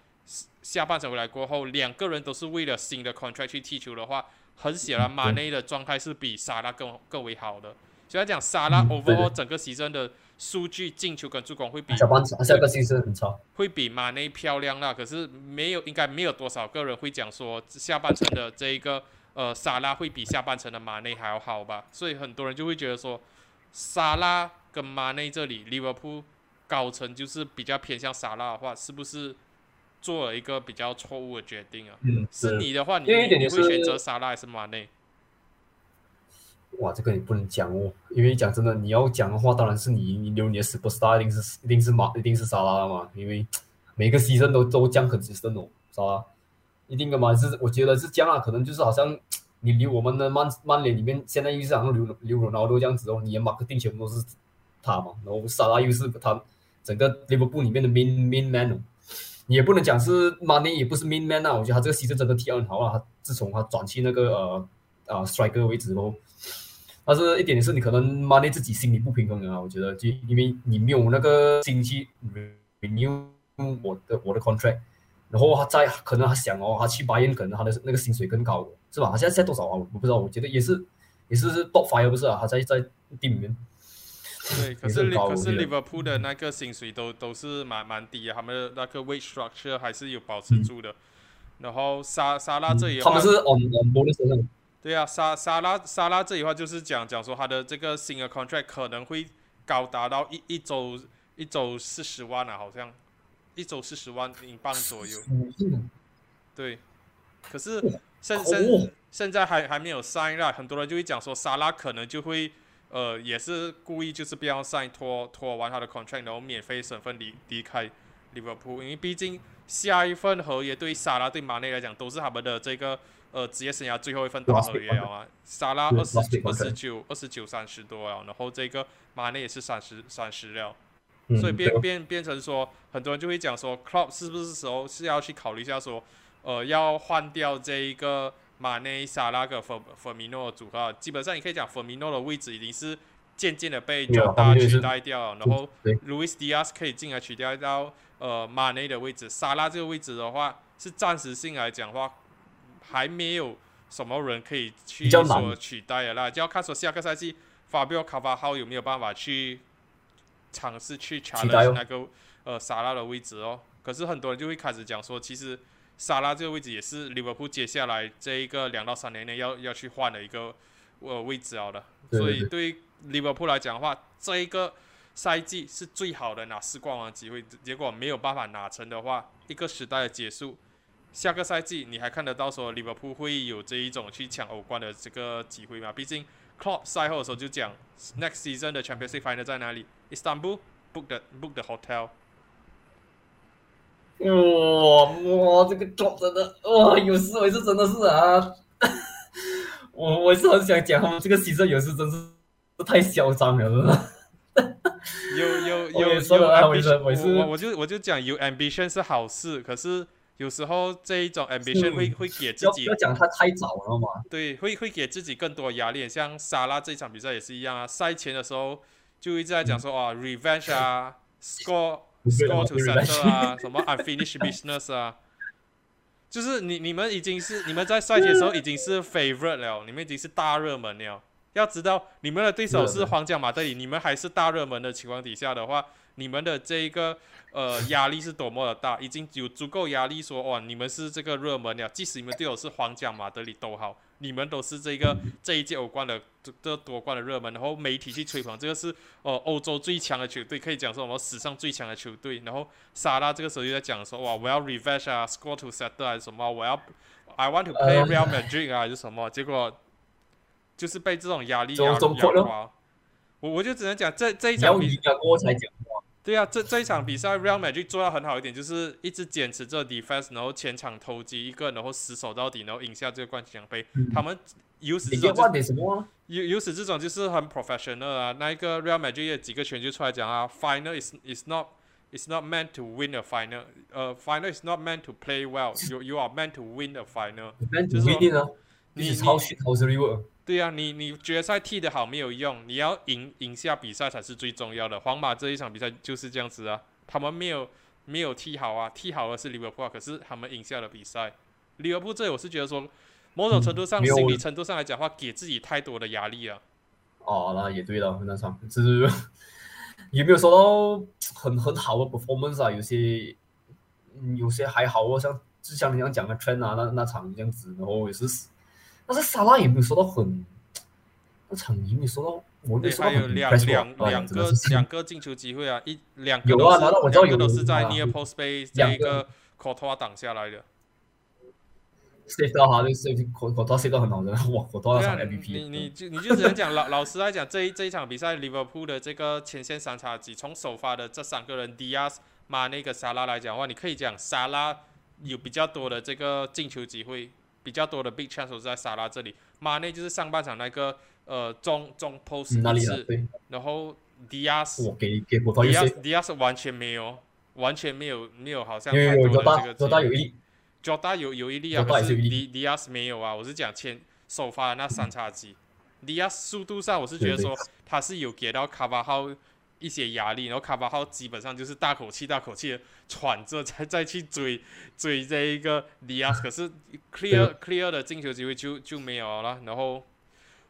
A: 下半程回来过后，两个人都是为了新的 contract 去踢球的话，很显然马内的状态是比沙拉更更为好的。虽然讲沙拉 overall 整个牺牲的数据进球跟助攻会比
B: 下半场下很差，
A: 会比马内漂亮啦。可是没有，应该没有多少个人会讲说下半程的这一个呃沙拉会比下半程的马内还要好吧？所以很多人就会觉得说沙拉跟马内这里利物浦高层就是比较偏向沙拉的话，是不是做了一个比较错误的决定啊？
B: 嗯，
A: 是你的话，你你会选择沙拉还是马内？
B: 哇，这个你不能讲哦，因为讲真的，你要讲的话，当然是你你留你的 superstar 一定是一定是马一定是沙拉嘛，因为每个牺牲都都将很牺牲哦，沙拉一定的嘛，是我觉得是这样啊，可能就是好像你留我们的曼曼联里面现在又是好像留留罗纳多这样子哦，你的马克定全部都是他嘛，然后沙拉又是他整个利物浦里面的 main main man 哦，你也不能讲是马内也不是 main man 啊，我觉得他这个牺牲真的踢得很好啊，他自从他转去那个呃啊 striker 位置后。但是一点是你可能 money 自己心里不平衡啊，我觉得就因为你没有那个心去 renew 我的我的 contract，然后他在可能他想哦，他去巴彦可能他的那个薪水更高，是吧？他现在在多少啊？我不知道，我觉得也是也是 top five 不是啊？他在在店里面。
A: 对，可是可是 Liverpool 的那个薪水都都是蛮蛮低啊，他们的那个 wage structure 还是有保持住的。然后沙沙拉这里，
B: 他们是 on on bonus
A: 对啊，沙沙拉沙拉这句话就是讲讲说他的这个新的 contract 可能会高达到一一周一周四十万啊，好像一周四十万英镑左右。对，可是现现现在还还没有 sign 啦，很多人就会讲说沙拉可能就会呃也是故意就是不要 sign 拖拖完他的 contract，然后免费身份离离开利物浦，因为毕竟下一份合约对沙拉对马内来讲都是他们的这个。呃，职业生涯最后一份大合约啊，沙拉二十二十九二十九三十多啊，然后这个马内也是三十三十了，所以变变变成说，很多人就会讲说，Club 是不是时候是要去考虑一下说，呃，要换掉这一个马内、沙拉跟弗弗米诺组合，基本上你可以讲弗米诺的位置已经是渐渐的被乔达取代掉了，然后 Luis Diaz 可以进来取代到呃马内的位置，沙拉这个位置的话是暂时性来讲话。还没有什么人可以去说取代的啦，就要看说下个赛季法比奥卡巴号有没有办法去尝试去抢那个呃沙拉的位置哦。可是很多人就会开始讲说，其实沙拉这个位置也是利物浦接下来这一个两到三年内要要去换的一个呃位置好的。所以对于利物浦来讲的话，这一个赛季是最好的拿四冠王机会，结果没有办法拿成的话，一个时代的结束。下个赛季你还看得到说利物浦会有这一种去抢欧冠的这个机会吗？毕竟 Club 赛后的时候就讲，next season 的 Champions League final 在哪里？Istanbul book the book the hotel。
B: 哇哇，这个 Club 真的哇，有时候也是真的是啊，*laughs* 我我是很想讲，他们这个牺牲有时真是太嚣张了，
A: 有有 *laughs* 有有
B: 说了啊，我我
A: 我我就我就讲有 ambition 是好事，可是有时候这一种 ambition 会会给自己
B: 要不要讲他太早了嘛？
A: 对，会会给自己更多压力。像沙拉这场比赛也是一样啊，赛前的时候就一直在讲说啊，revenge 啊，score *laughs* score to center 啊，什么 unfinished business 啊，就是你你们已经是你们在赛前的时候已经是 favorite 了，你们已经是大热门了。要知道你们的对手是皇家马德里，你们还是大热门的情况底下的话，你们的这一个呃压力是多么的大，已经有足够压力说哇，你们是这个热门了，即使你们队友是皇家马德里都好，你们都是这个这一届欧冠的这这夺冠的热门，然后媒体去吹捧这个是呃欧洲最强的球队，可以讲说我们史上最强的球队，然后萨拉这个时候就在讲说哇，我要 revenge 啊，score to settle 还是什么，我要 I want to play Real Madrid 啊还是什么，结果。就是被这种压力压压垮，我我就只能讲这这一场比赛
B: 我才讲。
A: 对啊，这这一场比赛 Real Madrid 做到很好一点，就是一直坚持这 defense，然后前场投机一个，然后死守到底，然后赢下这个冠军奖杯。他们有史这种有有此这种就是很 professional 啊。那一个 Real Madrid 有几个拳就出来讲啊，final is is not is not meant to win a final，呃，final is not meant to play well，you you are meant to win a final。
B: 就是说，你超虚超实力
A: 对呀，你你决赛踢得好没有用，你要赢赢下比赛才是最重要的。皇马这一场比赛就是这样子啊，他们没有没有踢好啊，踢好的是利物浦，可是他们赢下了比赛。利物浦这我是觉得说，某种程度上心理程度上来讲话，给自己太多的压力了。
B: 哦，那也对了，那场就是有没有说到很很好的 performance 啊？有些有些还好哦，像就像你刚讲的 train 啊，那那场这样子，然后也是。但是沙拉也没有说到很，那场也没有说到，我没说到
A: 有两两两个两个进球机会啊，一两个
B: 有啊，难道我知道
A: 有都是在 near post base 这一个 c o t a 挡下来的
B: ，save 到哈，这 save c o t a save 到很好的，哇 c o t a 上 MVP，
A: 你你就你就只能讲老 *laughs* 老实来讲，这一这一场比赛，Liverpool 的这个前线三叉戟，从首发的这三个人，Diaz、马内个沙拉来讲的话，你可以讲沙拉有比较多的这个进球机会。比较多的 big chance 都是在沙拉这里，马内就是上半场那个呃中中 post
B: 一
A: 次，然后迪亚斯，
B: 给给迪
A: 亚斯迪亚斯完全没有，完全没有没有好像太多的这个，
B: 多大有一粒，
A: 多大有有一粒啊，可是迪迪亚斯没有啊，我是讲前首发的那三叉戟，迪亚斯速度上我是觉得说他是有给到卡巴号。一些压力，然后卡巴号基本上就是大口气、大口气的喘着，再再去追追这一个迪亚斯，可是 clear clear 的进球机会就就没有了。然后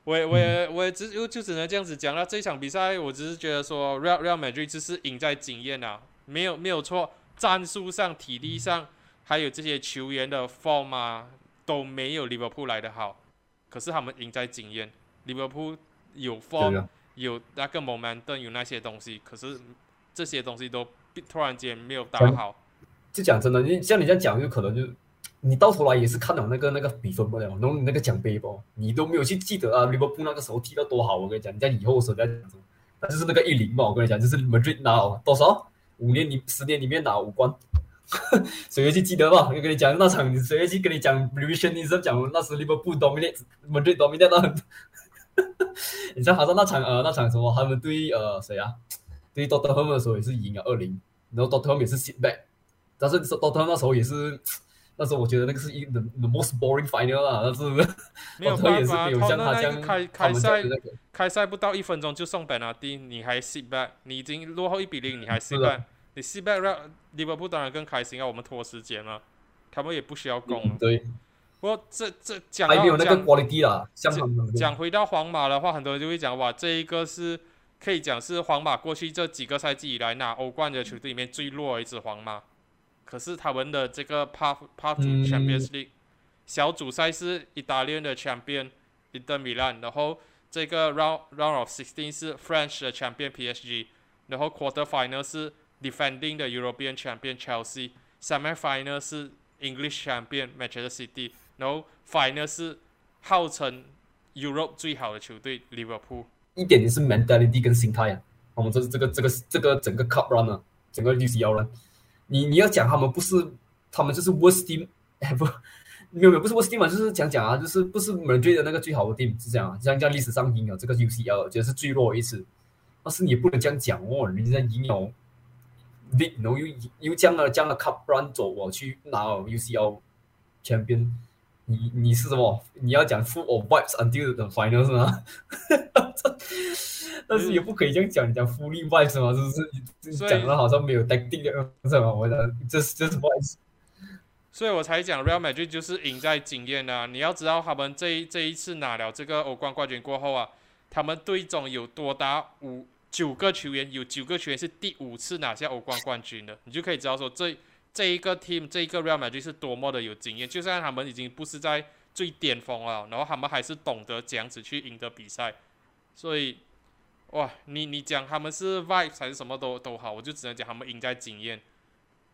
A: 我也我也我也只就就只能这样子讲了。这场比赛我只是觉得说，Real Real Madrid 就是赢在经验啊，没有没有错，战术上、体力上，还有这些球员的 form 啊，都没有利物浦来的好。可是他们赢在经验，利物浦有 form。有那个 momentum，有那些东西，可是这些东西都突然间没有打好。
B: 就讲真的，你像你这样讲，就可能就你到头来也是看到那个那个比分不了，然后你那个奖杯不，你都没有去记得啊，利物浦那个时候踢得多好。我跟你讲，你在以后的时候再讲什么？那就是那个一零嘛，我跟你讲，就是 Madrid 拿多少五年里十年里面拿五冠，*laughs* 谁会去记得吧？我跟你讲那场，谁会去跟你讲 r e v i s i o n 你是讲那时利物浦 dominate，Madrid dominate 到很。*laughs* 你像好像那场呃那场什么，他们对呃谁啊？对 Doctor Home 的时候也是赢了二零，然后 Doctor Home 也是 sit back，但是 Doctor h a m 那时候也是，那时候我觉得那个是一 the the most boring final 啊，但是 *laughs*
A: 没有办法，他这样开开赛开赛不到一分钟就送本啊，第你还 sit back，你已经落后一比零，你还 sit back，你 sit back 让利物浦当然更开心啊，我们拖时间了，他们也不需要攻。
B: 对。
A: 不过这这讲到
B: 讲
A: 讲回到皇马的话，很多人就会讲哇，这一个是可以讲是皇马过去这几个赛季以来拿欧冠的球队里面最弱的一支皇马。可是他们的这个 Path Path to Champions League 小组赛是意大利的 Champion Inter Milan，然后这个 Round Round of Sixteen 是 French 的 Champion PSG，然后 Quarter Final 是 Defending 的 European Champion Chelsea，Semi Final 是 English Champion Manchester City。然后，final 是号称 Europe 最好的球队，Liverpool。
B: 一点也是 mentality 跟心态啊。我们这是这个这个这个整个 cup run 啊，整个 UCL run。你你要讲他们不是，他们就是 worst team ever。*laughs* 没有没有，不是 worst team 嘛，就是讲讲啊，就是不是门队的那个最好的 team 是这样啊。像像历史上赢了这个 UCL，觉得是最弱一次。但是你不能这样讲哦，人家赢了 big，然后又又这样的这样的 cup run 走我去拿 UCL champion，你你是什么？你要讲 full of vibes until the final 是吗？*laughs* 但是也不可以这样讲，你讲 fully vibes 嘛，是不是？讲的好像没有 tactic 的，是吗？我讲这是这是 vibes。
A: 所以我才讲 Real Madrid 就是赢在经验啊！你要知道他们这一这一次拿了这个欧冠冠军过后啊，他们队中有多达五九个球员，有九个球员是第五次拿下欧冠冠军的，你就可以知道说这这一个 team 这一个 Real Madrid 是多么的有经验。就算他们已经不是在最巅峰了，然后他们还是懂得这样子去赢得比赛。所以，哇，你你讲他们是 vibe 还是什么都都好，我就只能讲他们赢在经验。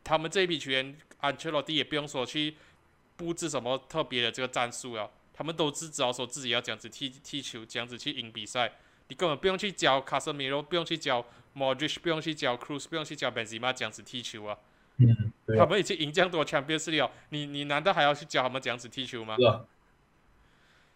A: 他们这一批球员，安切洛蒂也不用说去布置什么特别的这个战术了，他们都是知道说自己要这样子踢踢球，这样子去赢比赛。你根本不用去教卡塞米罗，不用去教莫德里不用去教 Cruz，不用去教本泽马这样子踢球啊。他们已经赢这样多 champions 了，你你难道还要去教他们这样子踢球吗？
B: 是啊。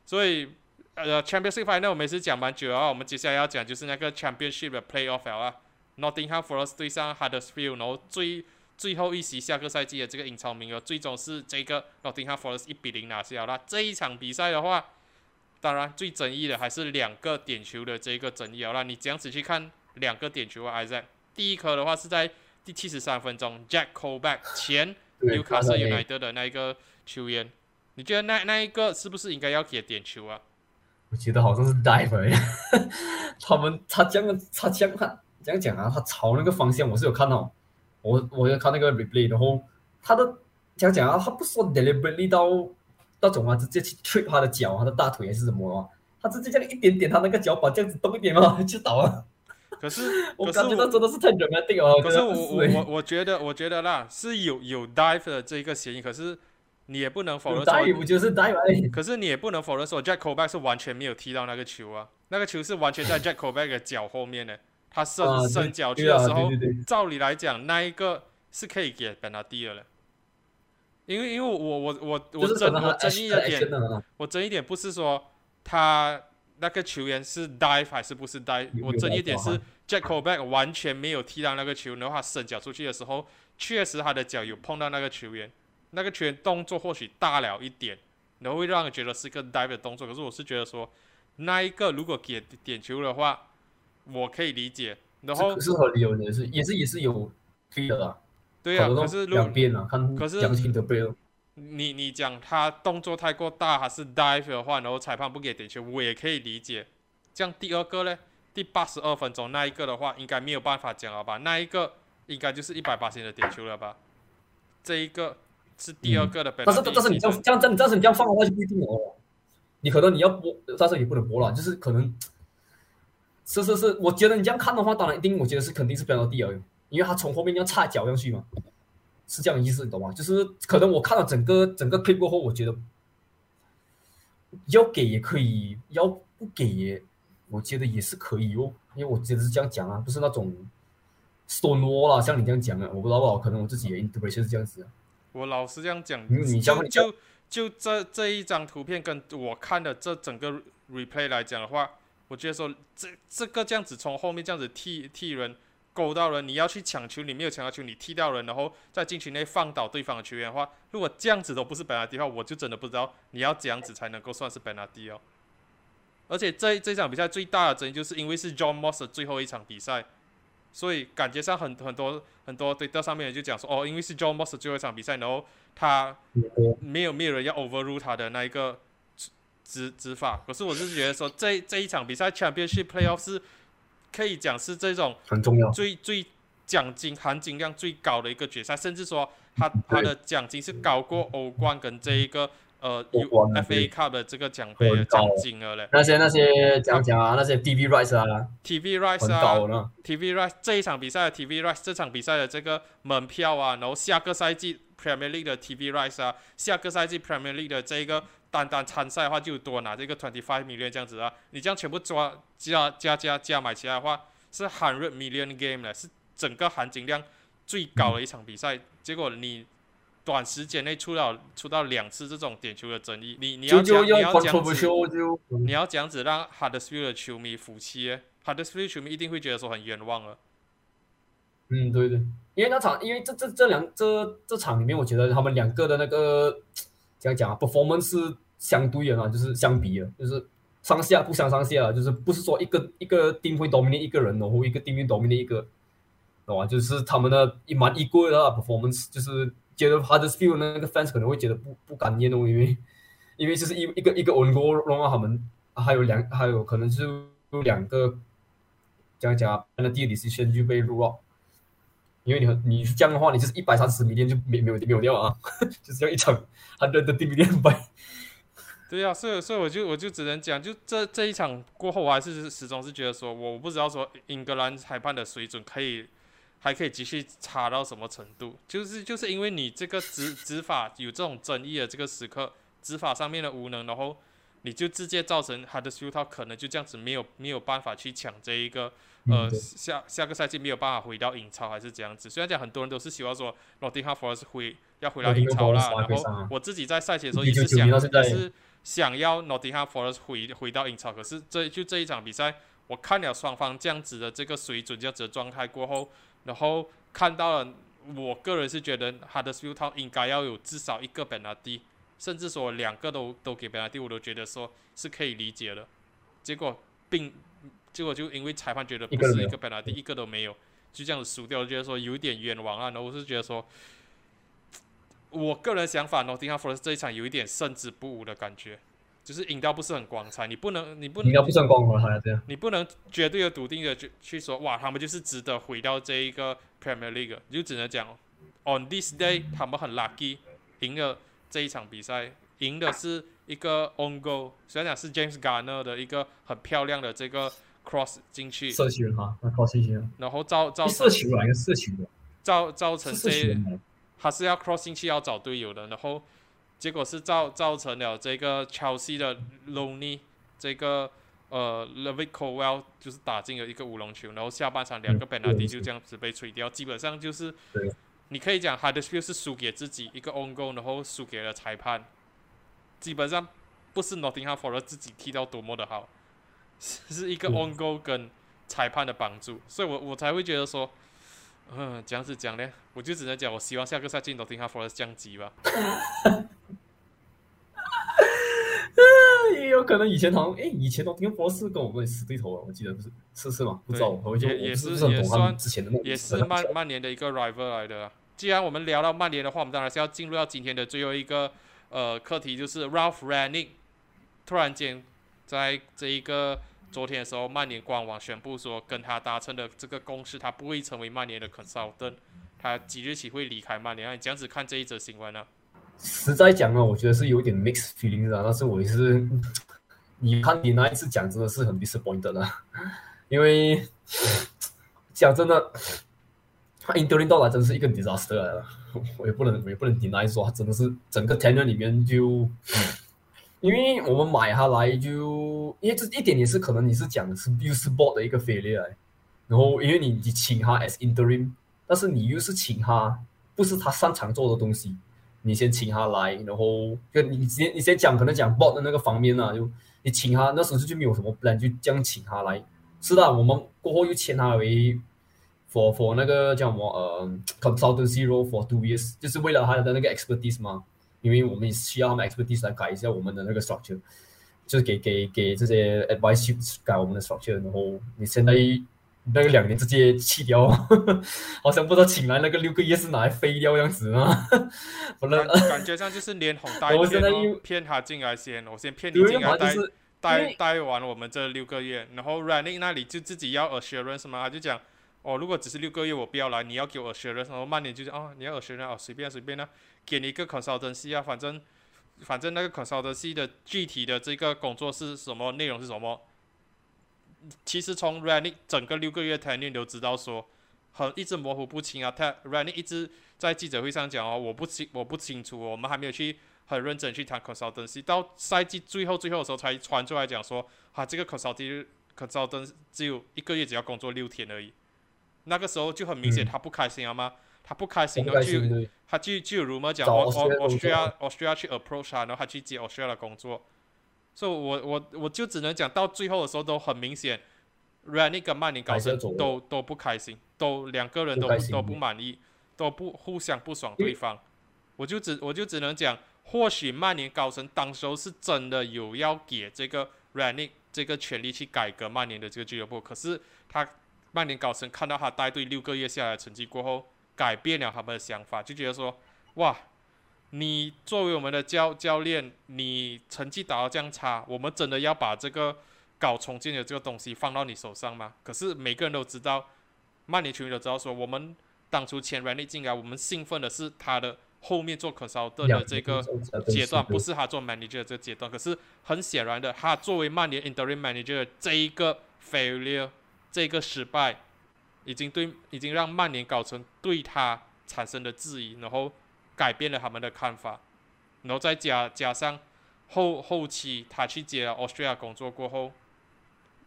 A: 所以，呃，Championship Final 我们也是讲蛮久啊，我们接下来要讲就是那个 Championship 的 Playoff 啊，Nottingham Forest 对上 Huddersfield，然后最最后一席下个赛季的这个英超名额，最终是这个 Nottingham Forest 一比零拿下了。这一场比赛的话，当然最争议的还是两个点球的这个争议啊。那你这样子去看两个点球啊，Isaac，第一颗的话是在第七十三分钟，Jack Colback 前 Newcastle United 的那一个球员，你觉得那那一个是不是应该要给点球啊？
B: 我觉得好像是 dive，*laughs* 他们他这样他这样看这样讲啊，他朝那个方向我是有看到。我我要看那个 replay，然后他的讲讲啊，他不说 deliberately 到那种啊，直接去 trip 他的脚、他的大腿还是什么啊？他直接这样一点点，他那个脚板这样子动一点嘛，*laughs* 就倒了。
A: 可是 *laughs*
B: 我感觉到真的是太 dramatic 了。
A: 可是我我我我觉得我觉得啦，是有有 dive 的这一个嫌疑，可是你也不能否认说
B: dive 就是 dive，*laughs*
A: 可是你也不能否认说 Jack Colback 是完全没有踢到那个球啊，那个球是完全在 Jack Colback 的脚后面的。他伸伸脚去的时候，照理来讲，那一个是可以给本拉蒂的了。因为，因为我我我我争我争议的点，我争议点不是说他那个球员是 dive 还是不是 dive，我争议点是 Jack Colback 完全没有踢到那个球，然后他伸脚出去的时候，确实他的脚有碰到那个球员，那个球员动作或许大了一点，然后会让人觉得是一个 dive 的动作。可是我是觉得说，那一个如果给点球的话。我可以理解，然后
B: 是合理有也是也是也是有飞的，
A: 对呀，可是
B: 两边啊，看
A: 可是你你讲他动作太过大还是 dive 的话，然后裁判不给点球，我也可以理解。这样第二个呢，第八十二分钟那一个的话，应该没有办法讲了吧？那一个应该就是一百八千的点球了吧？这一个是第二个的，
B: 但是但是你这样这样这样但是你这样放的话就不一定哦。你可能你要播，但是也不能播了，就是可能。是是是，我觉得你这样看的话，当然一定，我觉得是肯定是比较低而已，因为他从后面要插脚上去嘛，是这样意思，你懂吗？就是可能我看了整个整个 clip 过后，我觉得要给也可以，要不给也，我觉得也是可以哦，因为我觉得是这样讲啊，不是那种 stone wall 啦，像你这样讲啊，我不知道吧，可能我自己的 interpretation 是这样子。
A: 我老是这样讲，
B: 你
A: 就就就这这一张图片跟我看的这整个 replay 来讲的话。我觉得说这这个这样子从后面这样子替替人勾到人，你要去抢球，你没有抢到球，你踢掉人，然后在禁区内放倒对方的球员的话，如果这样子都不是本拉蒂的话，我就真的不知道你要这样子才能够算是本拉蒂哦。而且这这场比赛最大的争议就是因为是 John Moss 的最后一场比赛，所以感觉上很很多很多对上面人就讲说哦，因为是 John Moss 最后一场比赛，然后他没有没有人要 overrule 他的那一个。执执法，可是我是觉得说，这这一场比赛 Championship Playoff 是可以讲是这种
B: 很重要、
A: 最最奖金含金量最高的一个决赛，甚至说他他的奖金是高过欧冠跟这一个呃 FA Cup 的这个奖杯的奖金额嘞。
B: 那些那些讲讲啊，那些 TV rights 啊
A: ，TV rights 啊，TV rights 这一场比赛的 TV rights 这场比赛的这个门票啊，然后下个赛季 Premier League 的 TV rights 啊，下个赛季 Premier League 的这个。单单参赛的话就多拿这个 twenty five million 这样子啊，你这样全部抓加加加加买起来的话是 hundred million game 了，是整个含金量最高的一场比赛。结果你短时间内出了出到两次这种点球的争议，你你要讲你要讲子，你要这样子让 Huddersfield 的球迷服气 Huddersfield 球迷一定会觉得说很冤枉了。
B: 嗯，对对，因为那场，因为这这这两这这场里面，我觉得他们两个的那个怎样讲啊，performance 是相对的嘛，就是相比的，就是上下不相上下，就是不是说一个一个定会 dominate 一个人，然后一个定会 dominate 一个，懂吗？就是他们的一蛮 equal 的 performance，就是觉得 Huddersfield 那个 fans 可能会觉得不不甘愿哦，因为因为就是一一个一个 on goal 让他们还有两还有可能就是两个这样讲啊，那第二 decision 就被 rule out。因为你你这样的话，你 *laughs* 就是一百三十米点就没没有没有掉啊，就是这样一场 hundred 的第一点败。
A: 对呀，所以所以我就我就只能讲，就这这一场过后，我还是始终是觉得说，我不知道说英格兰裁判的水准可以还可以继续差到什么程度，就是就是因为你这个执执法有这种争议的这个时刻，执法上面的无能，然后你就直接造成他的修套可能就这样子没有没有办法去抢这一个。呃，下下个赛季没有办法回到英超还是这样子。虽然讲很多人都是希望说诺丁汉福尔是回要回到英超啦，然后我自己在赛前的时候也是想但是想要诺丁汉福尔回回到英超。可是这就这一场比赛，我看了双方这样子的这个水准、这样子的状态过后，然后看到了，我个人是觉得哈德斯夫应该要有至少一个本拉蒂，甚至说两个都都给本拉蒂，我都觉得说是可以理解的。结果并。结果就因为裁判觉得不是一个本来第一个都没有，就这样子输掉，觉得说有点冤枉啊。然后我是觉得说，我个人想法，诺丁汉福 t 这一场有一点胜之不武的感觉，就是赢到不是很光彩。你不能，你不能，
B: 赢到不算光彩，这样。
A: 你不能绝对的笃定的去去说，哇，他们就是值得毁掉这一个 Premier League。你就只能讲，On this day，他们很 lucky 赢了这一场比赛，赢的是一个 On Goal，虽然讲是 James Garner 的一个很漂亮的这个。cross 进去，
B: 射球哈，那 cross 进去，
A: 然后造造
B: 射球来个射球的，
A: 造造成这，他是要 cross 进去要找队友的，然后结果是造造成了这个 Chelsea 的 Loney 这个呃 Levico Well 就是打进了一个乌龙球，然后下半场两个 penalty 就这样子被吹掉，基本上就是你可以讲 Huddersfield 是输给自己一个 on goal，然后输给了裁判，基本上不是 Nottingham Forest 自己踢到多么的好。是一个 on goal 跟裁判的帮助，所以我我才会觉得说，嗯，这样子讲呢，我就只能讲，我希望下个赛季都听他 force 降级吧。*laughs*
B: 也有可能以前好像，哎，以前都听 force 跟我们死对头啊，我记得不是，是是吗？不知道，
A: 也也
B: 是
A: 也算
B: 之前的那
A: 也是曼曼联的一个 rival 来的。既然我们聊到曼联的话，我们当然是要进入到今天的最后一个呃课题，就是 Ralph Rangnick 突然间在这一个。昨天的时候，曼联官网宣布说，跟他达成的这个共识，他不会成为曼联的 consultant，他即日起会离开曼联。你这样子看这一则新闻呢？
B: 实在讲呢，我觉得是有点 mixed feelings 啊。但是我也是，你看你那一次讲真的是很 disappointed 的，因为讲真的，他 interim 到来真是一个 disaster 来了。我也不能，我也不能 deny 说他真的是整个 tenure 里面就。因为我们买它来就，因为这一点也是可能你是讲的是 u s b o a r d 的一个 failure，然后因为你你请他 as interim，但是你又是请他不是他擅长做的东西，你先请他来，然后就你先你先讲可能讲 board 的那个方面啊，就你请他那时候就没有什么 plan，就这样请他来，是的，我们过后又签他为 for for 那个叫什么呃 consultancy role for two years，就是为了他的那个 expertise 嘛。因为我们需要他们 expertise 来改一下我们的那个 structure，就是给给给这些 advice 改我们的 structure，然后你现在那个两年直接弃掉，*laughs* 好像不知道请来那个六个月是拿来飞掉样子啊！*laughs*
A: 不能感觉上就是连哄带 *laughs* 骗，骗他进来先，我先骗你进来带带带完我们这六个月，然后 running 那里就自己要 assurance 嘛，他就讲哦，如果只是六个月我不要来，你要给我 assurance，然后曼联就是哦，你要 assurance 哦，随便随便呢。给你一个 consultancy 啊，反正反正那个 consultancy 的具体的这个工作是什么内容是什么？其实从 Rani 整个六个月谈恋都知道说，很一直模糊不清啊。他 Rani 一直在记者会上讲哦，我不清我不清楚，我们还没有去很认真去谈 consultancy。到赛季最后最后的时候才传出来讲说，啊这个 consultancy consultancy 只有一个月只要工作六天而已。那个时候就很明显他不开心了吗？他不开心，然后就他就就有 rumor 讲我我我需要我需要去 approach 他，然后他去接我需要的工作，所以我我我就只能讲到最后的时候都很明显 Rani 跟曼联高层都都不开心，都两个人都
B: 不
A: 都不满意，都不互相不爽对方。我就只我就只能讲，或许曼联高层当时候是真的有要给这个 Rani 这个权利去改革曼联的这个俱乐部，可是他曼联高层看到他带队六个月下来的成绩过后，改变了他们的想法，就觉得说，哇，你作为我们的教教练，你成绩打到这样差，我们真的要把这个搞重建的这个东西放到你手上吗？可是每个人都知道，曼联球迷都知道说，我们当初签 Rani 进来，我们兴奋的是他的后面做 consultant 的这个阶段，不是他做 manager 的这个阶段。可是很显然的，他作为曼联 interim manager 的这一个 failure，这个失败，已经对已经让曼联高层对他产生了质疑，然后改变了他们的看法，然后再加加上后后期他去接了 Australia 工作过后，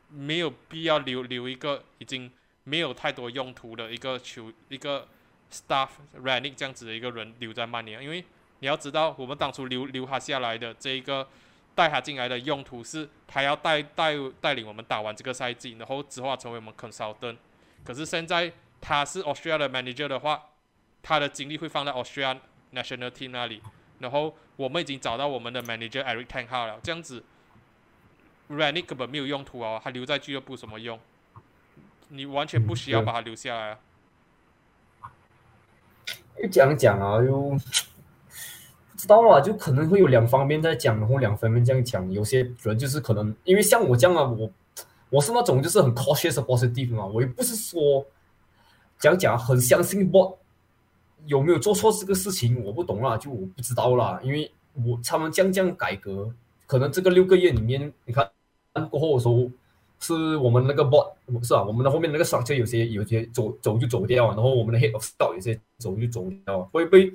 A: 没有必要留留一个已经没有太多用途的一个球一个 staff running 这样子的一个人留在曼联，因为你要知道，我们当初留留他下来的这一个带他进来的用途是，他要带带带领我们打完这个赛季，然后之后成为我们 consultant。可是现在他是 Australia 的 manager 的话，他的精力会放在 Australia national team 那里，然后我们已经找到我们的 manager Eric Ten Hag 了，这样子 r a n i c 根本没有用途哦，他留在俱乐部什么用？你完全不需要把他留下来啊。
B: 又讲讲啊，又不知道啦，就可能会有两方面在讲，然后两方面这样讲。有些人就是可能因为像我这样啊，我我是那种就是很 cautious 的 positive 嘛，我也不是说讲讲很相信 bot 有没有做错这个事情，我不懂啦，就我不知道啦，因为我他们这样这样改革，可能这个六个月里面，你看过后的时候。是我们那个 bot 是吧？我们的后面那个 structure 有些有些走走就走掉，然后我们的 head of stock 有些走就走掉，会不会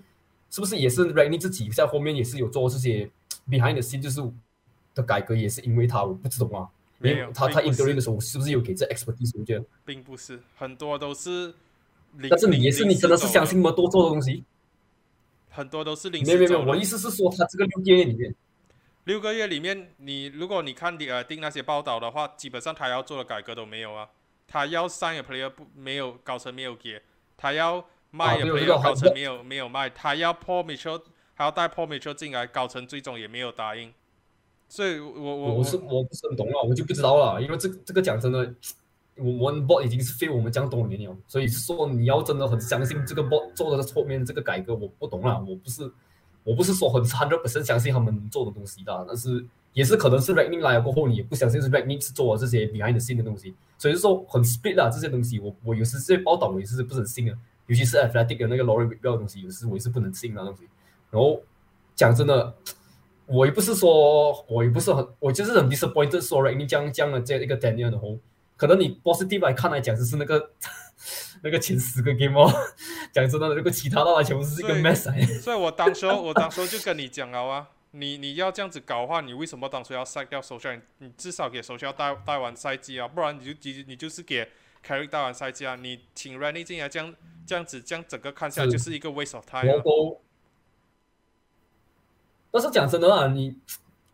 B: 是不是也是 Ragni 自己在后面也是有做这些 behind the scene 就是的改革，也是因为他我不知道啊，
A: 没有
B: 他他
A: 并不是
B: interim 的时候是不是有给这 expertise？我觉得，
A: 并不是很多都是，
B: 但是你也是你真的是相信那么多做的东西？
A: 很多都是零
B: 没有没有我意思是说他这个六个月里面，
A: 六个月里面，你如果你看你呃订那些报道的话，基本上他要做的改革都没有啊。他要 sign a player 不没有高层没有给，他要卖也
B: 没有
A: 高层没有没有卖，他要 Paul Mitchell 还要带 Paul Mitchell 进来，高层最终也没有答应。所以我我
B: 我是我不是很懂了，我就不知道了，因为这这个讲真的，我们 bot 已经是 fail 我们这样多年了，所以说你要真的很相信这个 bot 做的后面这个改革，我不懂了，我不是我不是说很 hundred percent 相信他们做的东西的，但是也是可能是 Ragning 来了过后，你也不相信是 Ragning 是做了这些 behind the scene 的东西，所以说很 split 啦这些东西，我我有时这些报道我也是不是很信的，尤其是 Athletic 的那个 Laurie b i l 的东西，有时我也是不能信的东西，然后讲真的。我也不是说，我也不是很，我就是很 disappointed 说 Ragning 这样这样的这一个 Daniel 然后可能你 positive 来看来讲，就是那个 *laughs* 那个前十个 game 哦，*laughs* 讲真的，那个其他的话全部是一个 mess 来的。
A: 所以我当时候 *laughs* 我当时候就跟你讲了啊，你你要这样子搞的话，你为什么当初要 sack 掉首相？你至少给首相带带完赛季啊，不然你就你你就是给完赛季啊，你请 Randy 进来这样这样子这样整个看下来
B: 是
A: 就是一个 waste of time 啊。
B: 但是讲真的啊，你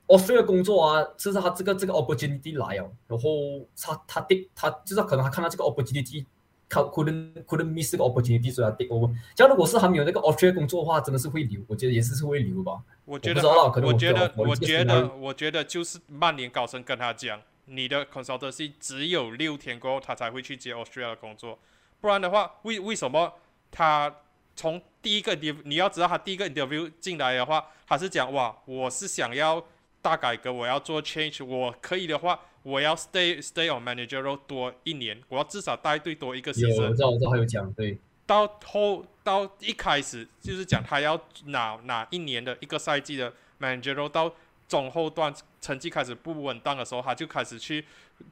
B: Australia 工作啊，就是他这个这个 opportunity 来哦，然后他他 take 他就是可能他看到这个 opportunity，他 couldn't couldn't miss 这个 opportunity，所以他 take over。假如如果是还没有那个 Australia 工作的话，真的是会留，我觉得也是是会留吧。
A: 我觉得
B: 能我觉
A: 我觉得
B: 我
A: 觉得我觉得就是曼联高层跟他讲，你的 consultancy 只有六天过后他才会去接 Australia 的工作，不然的话，为为什么他从第一个 interview 你要知道他第一个 interview 进来的话，他是讲哇，我是想要大改革，我要做 change，我可以的话，我要 stay stay on manager role 多一年，我要至少带队多一个
B: 有
A: ，season
B: 我。知道，我知道还有讲对，
A: 到后到一开始就是讲他要拿拿一年的一个赛季的 manager role，到中后段成绩开始不稳当的时候，他就开始去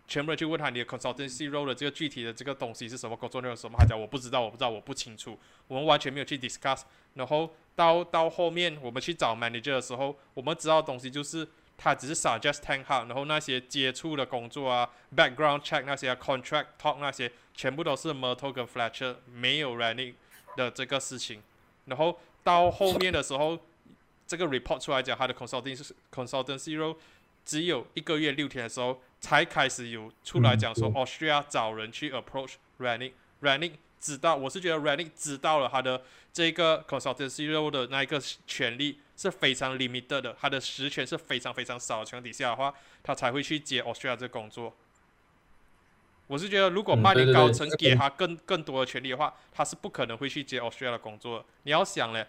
A: 全部人去问他你的 consultancy role 的这个具体的这个东西是什么，工作内容什么，他讲我不知道，我不知道，我不清楚，我们完全没有去 discuss。然后到到后面我们去找 manager 的时候，我们知道的东西就是他只是 suggest tank hard，然后那些接触的工作啊，background check 那些、啊、contract talk 那些，全部都是 Myrtle 跟 Fletcher 没有 running 的这个事情。然后到后面的时候，这个 report 出来讲他的 consulting consultancy role 只有一个月六天的时候，才开始有出来讲说
B: 嗯
A: Austria 找人去 approach Ranick。Ranick 知道，我是觉得 Ranick 知道了他的这个 consultancy role 的那一个权利是非常 limited 的，他的实权是非常非常少的情况底下的话，他才会去接 Austria 这个工作。我是觉得，如果
B: 嗯
A: 曼联
B: 对对对
A: 高层给他更更多的权利的话，他是不可能会去接 Australia 的工作的。你要想嘞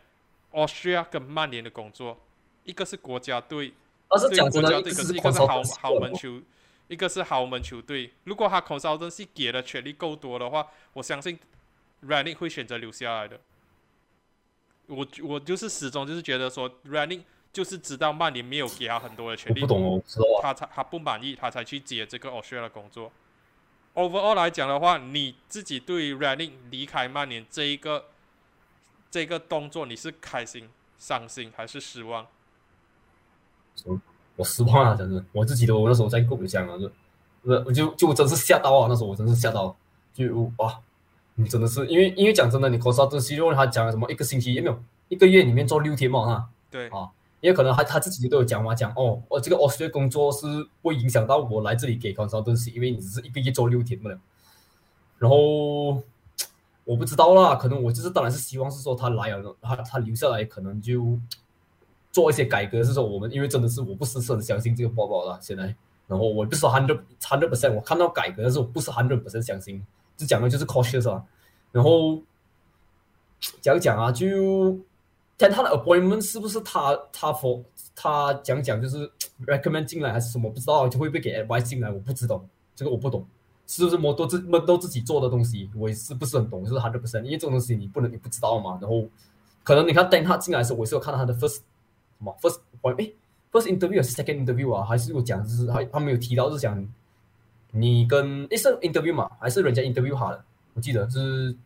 A: ，Austria 跟曼联的工作，一个是国家队，
B: 但是
A: 对
B: 讲，
A: 国家队，可
B: 是
A: 是一个是豪豪门球，一个是豪门球队。如果他 consultancy 给的权利够多的话，我相信 Ranick 会选择留下来的。我我就是始终就是觉得说，Ranick 就是知道曼联没有给他很多的权利
B: 我不，懂哦，我知道啊。
A: 他才他不满意，他才去接这个 Austria 的工作。Overall 来讲的话，你自己对于 Ranick 离开曼联这一个这个动作，你是开心、伤心还是失望？
B: 我失望啊，真的，我自己都我那时候在跟我讲啊，就我我就就真是吓到啊，那时候我真是吓到，就哇，你真的是因为因为讲真的，你 consultancy 如果他讲了什么一个星期也没有一个月里面做六天嘛哈，
A: 对，
B: 啊，因为可能他他自己都有讲嘛，讲哦，我这个 Australia 工作是不会影响到我来这里给 consultancy，因为你只是一个月做六天不了。然后我不知道啦，可能我就是当然是希望是说他来了，他他留下来可能就做一些改革，是说我们因为真的是我不是很相信这个报告了，现在，然后我不是 hundred hundred percent 我看到改革，但是我不是 hundred percent 相信，就讲的就是 cautious 啊，然后讲讲啊，就但他的 appointment 是不是他他 for 他讲讲就是 recommend 进来还是什么不知道，就会不会给 advice 进来，我不知道，这个我不懂。是不是摩多自摩多自己做的东西，我也是不是很懂，就是 hundred percent，因为这种东西你不能你不知道嘛。然后可能你看等他进来的时候，我是有看到他的 first 什么 first point 哎 first interview 还是 second interview 啊，还是有讲就是他他没有提到是讲你跟诶是 interview 嘛，还是人家 interview 他的，我记得就是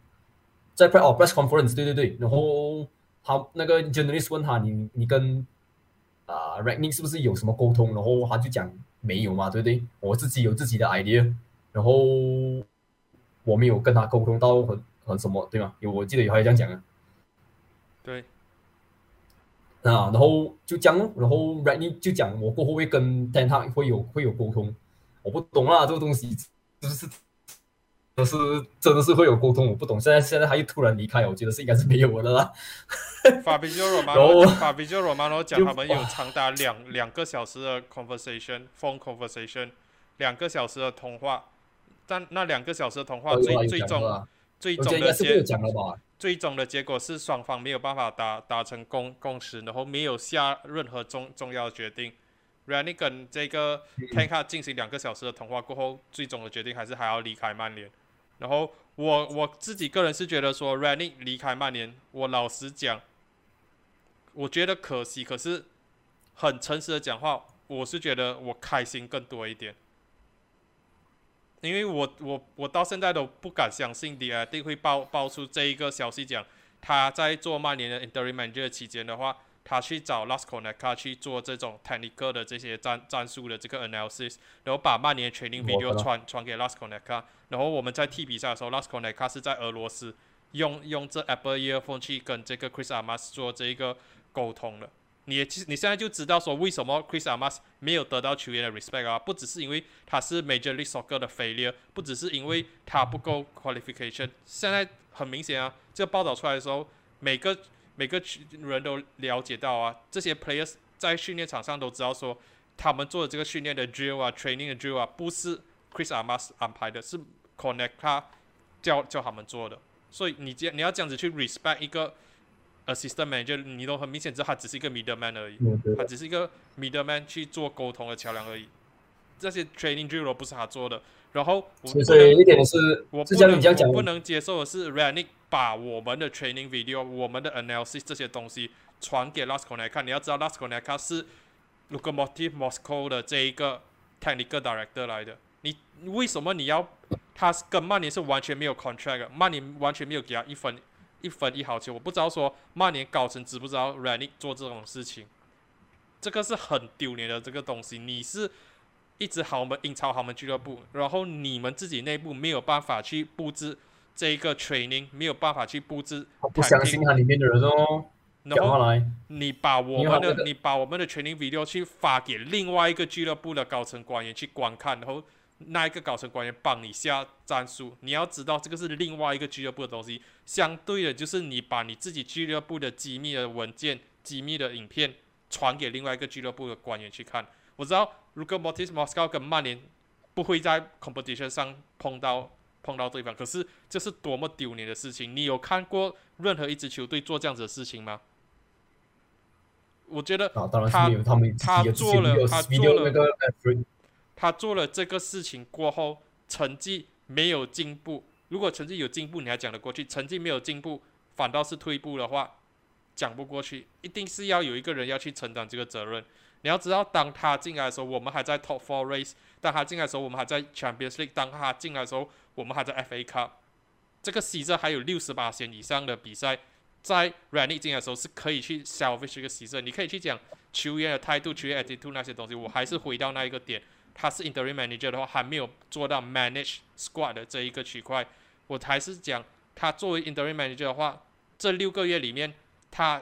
B: 在 press 哦 press conference 对对对，然后他那个 journalist 问他你你跟啊 r a g n i c 是不是有什么沟通，然后他就讲没有嘛，对不对？我自己有自己的 idea。然后我没有跟他沟通到很很什么，对吗？有我记得有还这样讲啊，
A: 对，
B: 啊，然后就这样，然后 r a n y 就讲我过后会跟 Ten Hag 会有会有沟通，我不懂啊，这个东西就是都是真的是会有沟通，我不懂。现在现在他又突然离开，我觉得是应该是没有的啦。
A: 法比就
B: 然
A: Romano，
B: 后
A: 法比就 Romano 讲他们有长达两两个小时的 conversation，phone conversation，两个小时的通话，但那两个小时的通话最最终最终的结？最终的结果是双方没有办法达达成共共识，然后没有下任何重重要的决定。Rani 跟这个 t a n k a 进行两个小时的通话过后，最终的决定还是还要离开曼联。然后我我自己个人是觉得说 Rani 离开曼联，我老实讲，我觉得可惜，可是很诚实的讲话，我是觉得我开心更多一点。因为我我我到现在都不敢相信 d 一定会爆爆出这一个消息，讲他在做曼联的 interim manager 期间的话，他去找 Las c o n e c a 去做这种 technical 的这些战战术的这个 analysis，然后把曼联的 training video 传传给 Las c o n e c a 然后我们在踢比赛的时候，Las c o n e c a 是在俄罗斯用用这 Apple earphone 去跟这个 Chris Armas 做这一个沟通的。你其实你现在就知道说为什么 Chris Armas 没有得到球员的 respect 啊，不只是因为他是 Major League Soccer 的 failure，不只是因为他不够 qualification，现在很明显啊，这个报道出来的时候，每个每个人都了解到啊，这些 players 在训练场上都知道说，他们做的这个训练的 drill 啊，training 的 drill 啊，不是 Chris Armas 安排的，是 Connect 他教教他们做的，所以你这你要这样子去 respect 一个 assistant manager，你都很明显知道他只是一个 middleman 而已。他只是一个 middleman 去做沟通的桥梁而已。这些 training drill 都不是他做的。然后我不
B: 所以所以
A: 能，
B: 一点是，
A: 我不能不能接受的是 Ranick 把我们的 training video、我们的 analysis 这些东西传给 Last Connect 看。你要知道 Last Connect 是 Lokomotiv Moscow 的这一个 technical director 来的。你为什么你要他跟曼联是完全没有 contract，的曼联完全没有给他一分一分一毫钱。我不知道说曼联高层知不知道 Ranick 做这种事情。这个是很丢脸的这个东西。你是一支豪门英超豪门俱乐部，然后你们自己内部没有办法去布置这一个 training，没有办法去布置
B: 我不相信他里面的人哦。
A: 然后你把我们的你把我们的 training video 去发给另外一个俱乐部的高层官员去观看，然后那一个高层官员帮你下战术。你要知道这个是另外一个俱乐部的东西，相对的就是你把你自己俱乐部的机密的文件、机密的影片传给另外一个俱乐部的官员去看。我知道，如果 Mortis Moscow 跟曼联不会在 competition 上碰到碰到对方，可是这是多么丢脸的事情！你有看过任何一支球队做这样子的事情吗？我觉得他
B: 他
A: 他做了他做了他做了这个事情过后，成绩没有进步。如果成绩有进步，你还讲得过去；成绩没有进步，反倒是退步的话，讲不过去。一定是要有一个人要去承担这个责任。你要知道，当他进来的时候，我们还在 Top Four Race；当他进来的时候，我们还在 Champions League；当他进来的时候，我们还在 FA Cup。这个 season 还有六十八线以上的比赛，在 r a n i 进来的时候是可以去 salvage 这个 season。你可以去讲球员的态度、球员 attitude 那些东西。我还是回到那一个点，他是 interim manager 的话，还没有做到 manage squad 的这一个区块。我还是讲，他作为 interim manager 的话，这六个月里面，他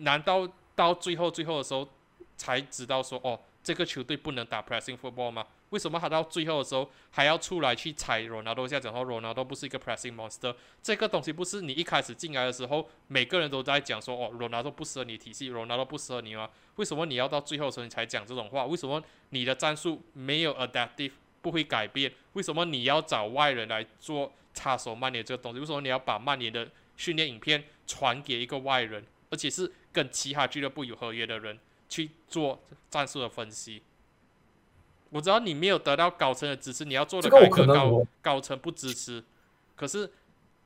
A: 难道到最后最后的时候才知道说，哦，这个球队不能打 pressing football 吗？为什么他到最后的时候还要出来去踩罗纳多一下，讲说罗纳多不是一个 pressing monster？这个东西不是你一开始进来的时候，每个人都在讲说，哦，罗纳多不适合你体系，罗纳多不适合你吗？为什么你要到最后的时候你才讲这种话？为什么你的战术没有 adaptive，不会改变？为什么你要找外人来做插手曼联这个东西？为什么你要把曼联的训练影片传给一个外人，而且是跟其他俱乐部有合约的人去做战术的分析？我知道你没有得到高层的支持，你要做的改革高高层不支持，可是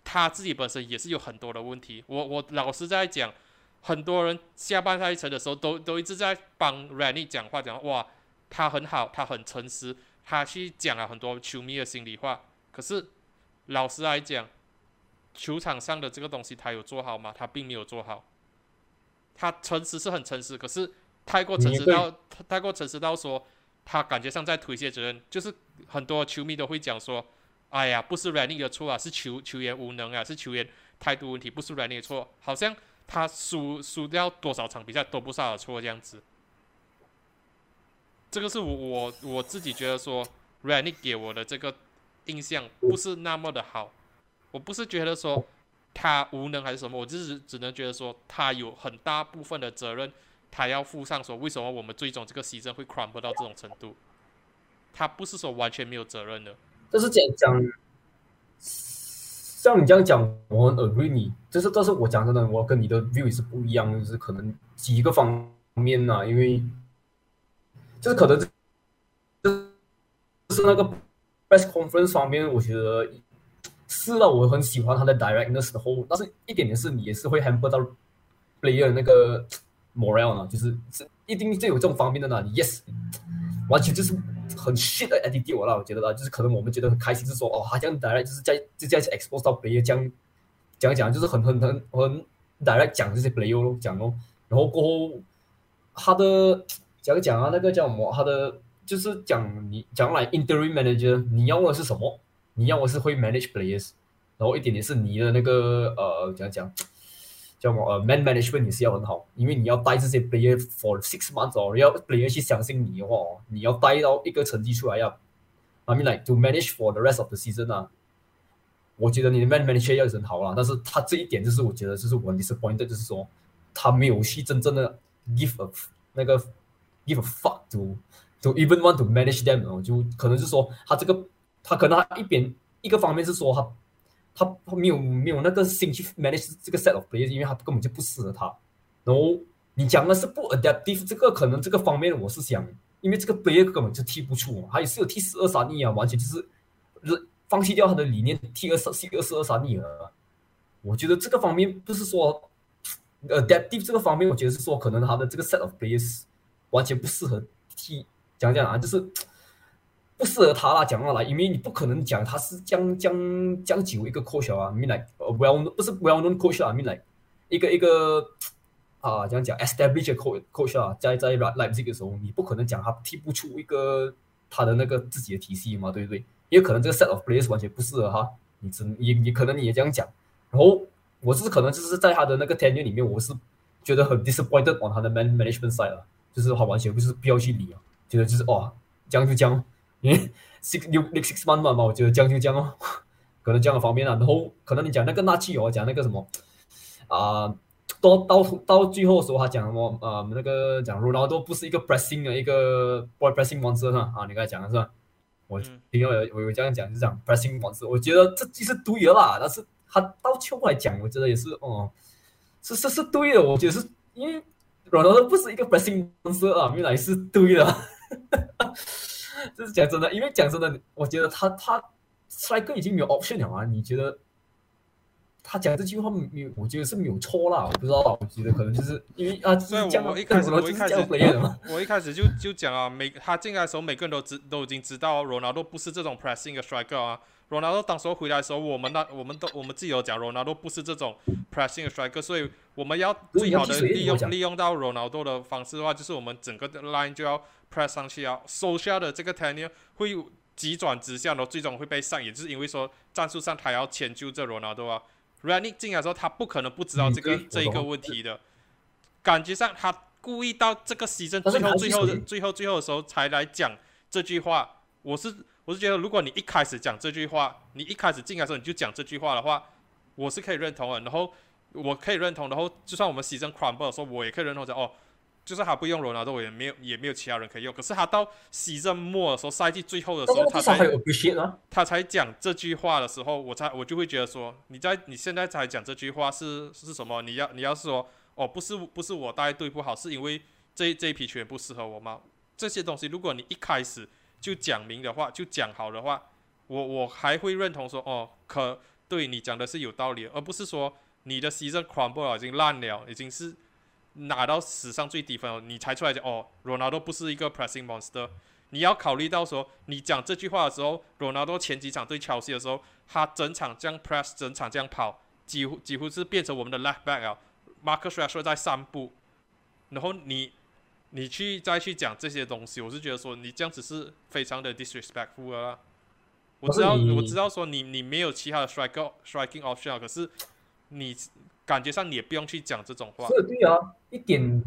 A: 他自己本身也是有很多的问题。我我老实在讲，很多人下半赛程的时候都都一直在帮 Rani 讲话，讲哇他很好，他很诚实，他去讲了很多球迷的心里话。可是老实来讲，球场上的这个东西他有做好吗？他并没有做好。他诚实是很诚实，可是太过诚实到太过诚实到说。他感觉上在推卸责任，就是很多球迷都会讲说：“哎呀，不是 Rani 的错啊，是球球员无能啊，是球员态度问题，不是 Rani 的错。”好像他输输掉多少场比赛都不是他的错这样子。这个是我我我自己觉得说 Rani 给我的这个印象不是那么的好。我不是觉得说他无能还是什么，我就是只能觉得说他有很大部分的责任。他要负上说为什么我们最终这个牺牲会 crumble 到这种程度，他不是说完全没有责任的。
B: 但是讲讲，像你这样讲，我很 agree 你，就是但是我讲真的，我跟你的 view 也是不一样，就是可能几个方面呐、因为就是可能就是那个 press conference 方面，我觉得是了，我很喜欢他的 directness 的 hold，，但是一点点是你也是会 hamper 到 player 那个。morale 呢，就是是一定就有这种方面的呢。yes，完全就是很 shit 的 attitude 啦，我觉得啦，就是可能我们觉得很开心，是说哦，他这样 direct 就是在就这样 expose 到 player 这样讲讲，就是很很很很 direct 讲这些 player 咯，讲咯，然后过后他的讲讲啊，那个叫什么？他的就是讲你讲来 interim manager，你要的是什么？你要的是会 manage players，然后一点点是你的那个呃讲讲。叫什么呃，man management 也是要很好，因为你要带这些 player for six months 哦，要 player 去相信你的话哦，你要带到一个成绩出来呀。I mean like to manage for the rest of the season 啊，我觉得你的 man manager 要很好啦，但是他这一点就是我觉得就是我 disappointed，就是说他没有去真正的 give a 那个 give a fuck to to even want to manage them 哦，就可能是说他这个他可能他一边一个方面是说他。他没有没有那个心去 manage 这个 set of players，因为他根本就不适合他。然后你讲的是不 adaptive，这个可能这个方面我是想，因为这个 player 根本就踢不出，他也是有踢十二三亿啊，完全就是放弃掉他的理念，踢二十二十二三亿了。我觉得这个方面不是说 adaptive 这个方面，我觉得是说可能他的这个 set of players 完全不适合踢，讲讲啊，就是。不适合他啦，讲话来，因为你不可能讲他是将将将久一个 coach 啊，明来呃 well 不是 well known coach 啊，，mean like 一个一个啊，这样讲 established coach coach 啊，在在 Leipzig 的时候，你不可能讲他踢不出一个他的那个自己的体系嘛，对不对？也有可能这个 set of players 完全不适合他，你只你你可能你也这样讲，然后我是可能就是在他的那个 tenure 里面，我是觉得很 disappointed on 他的 man management side 啊，就是好完全不是不要去理啊，觉得就是哦，这样就这样，*laughs* 因为 six 六 six month 嘛，我觉得这样就这样哦，*laughs* 可能这样的方面啊，然后可能你讲那个纳气哦，讲那个什么啊。到到到最后的时候，他讲什么？呃，那个讲然后都不是一个 pressing 的一个 boy pressing monster 啊，你刚才讲的是吧？我听到有我有这样讲，是讲 pressing monster。我觉得这既是对的啦，但是他到最后来讲，我觉得也是哦，是是是对的。我觉得是因为罗纳多不是一个 pressing monster 啊，原来是对的。*laughs* 这是讲真的，因为讲真的，我觉得他他，Sriker 已经没有 option 了啊，你觉得？他讲这句话没有，我觉得是没有错啦。我不知道，我觉得可能就是因为啊，
A: 所以我一开始我一开始我一开始就就讲啊，每他进来的时候，每个人都知都已经知道，罗纳多不是这种 pressing 的 striker 啊。罗纳多当时候回来的时候，我们那我们都我们自己有讲，罗纳多不是这种 pressing 的 striker，所以我们要最好的利用利用到罗纳多的方式的话，就是我们整个 line 就要 press 上去啊，收下的这个 tenure 会急转直下，然后最终会被上，也就是因为说战术上他要迁就这罗纳多啊。Running 进来的时候，他不可能不知道这个这一个问题的。感觉上，他故意到这个牺牲最后、最后、最后、最后的时候才来讲这句话。我是我是觉得，如果你一开始讲这句话，你一开始进来的时候你就讲这句话的话，我是可以认同的。然后我可以认同，然后就算我们牺牲 Crumble 的时候，我也可以认同讲哦。就是他不用罗纳多，也没有也没有其他人可以用。可是他到西镇末的时候，赛季最后的时候，他才他才讲这句话的时候，我才我就会觉得说，你在你现在才讲这句话是是什么？你要你要是说哦，不是不是我带队不好，是因为这这一批球员不适合我吗？这些东西，如果你一开始就讲明的话，就讲好的话，我我还会认同说哦，可对你讲的是有道理，而不是说你的西镇 crumble 已经烂了，已经是。拿到史上最低分了，你才出来讲哦，罗纳多不是一个 pressing monster。你要考虑到说，你讲这句话的时候，罗纳多前几场对切西的时候，他整场这样 press，整场这样跑，几乎几乎是变成我们的 left back 啊。Marcus Rashford 在散步，然后你你去再去讲这些东西，我是觉得说你这样子是非常的 disrespectful 啊。我知道我知道说你你没有其他的 striking striking option，可是你。感觉上你也不用去讲这种话。
B: 是，对啊，一点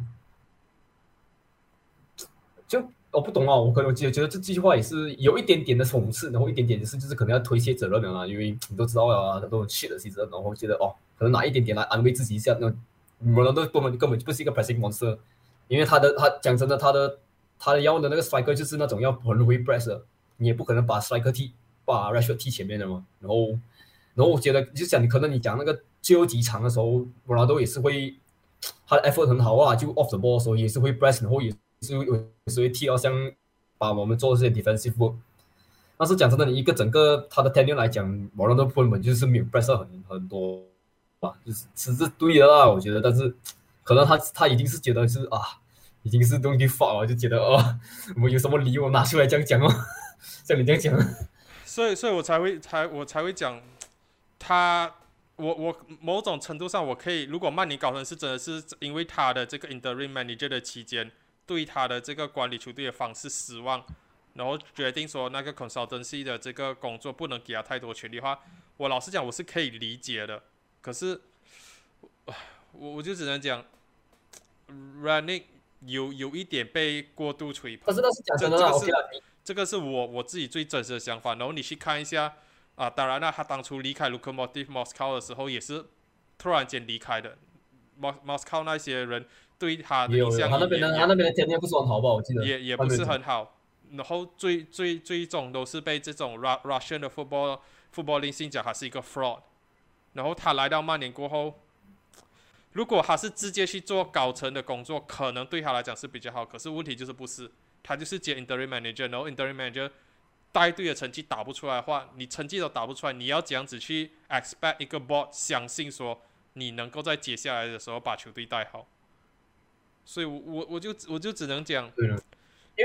B: 就我不懂啊，我可能觉得觉得这句话也是有一点点的讽刺，然后一点点的是就是可能要推卸责任的啦，因为你都知道啊，很多人去了其实，然后觉得哦，可能拿一点点来安慰自己一下，那罗纳多根本根本就不是一个 pressing monster，因为他的他讲真的，他的他的要的那个 strike 就是那种要很容易 press，你也不可能把 striker 踢把 r a s h o r 踢前面的嘛，然后然后我觉得就想你可能你讲那个。最后几场的时候，罗纳多也是会，他的 effort 很好啊，就 off the ball 的时候也是会 press，然后也是有时会踢到像把我们做这些 defensive work。但是讲真的，你一个整个他的 tenure 来讲，罗纳多根本就是没有 press 很很多，啊，就是是是对的啦，我觉得。但是可能他他已经是觉得是啊，已经是 don't give fuck 了，就觉得哦，我有什么理由拿出来这样讲哦，*laughs* 像你这样讲。
A: 所以所以我才会才我才会讲他。我我某种程度上我可以，如果曼尼高层是真的是因为他的这个 interim manager 的期间，对他的这个管理球队的方式失望，然后决定说那个 consultancy 的这个工作不能给他太多权利的话，我老实讲我是可以理解的。可是，我我就只能讲，running 有有一点被过度吹捧。
B: 可是那是讲真的，这
A: 个是这个是我我自己最真实的想法。然后你去看一下。啊，当然了，他当初离开 l u k o m o t i v Moscow 的时候，也是突然间离开的。Mos Moscow 那些人对他的印象，
B: 他那边的他那边的不是很好吧？我记得
A: 也也不是很好。然后最最最终都是被这种 Russian 的 football footballing 信讲他是一个 fraud。然后他来到曼联过后，如果他是直接去做高层的工作，可能对他来讲是比较好。可是问题就是不是，他就是接 interim manager，然后 interim manager。带队的成绩打不出来的话，你成绩都打不出来，你要怎样子去 expect 一个 board 相信说你能够在接下来的时候把球队带好？所以，我我我就我就只能讲，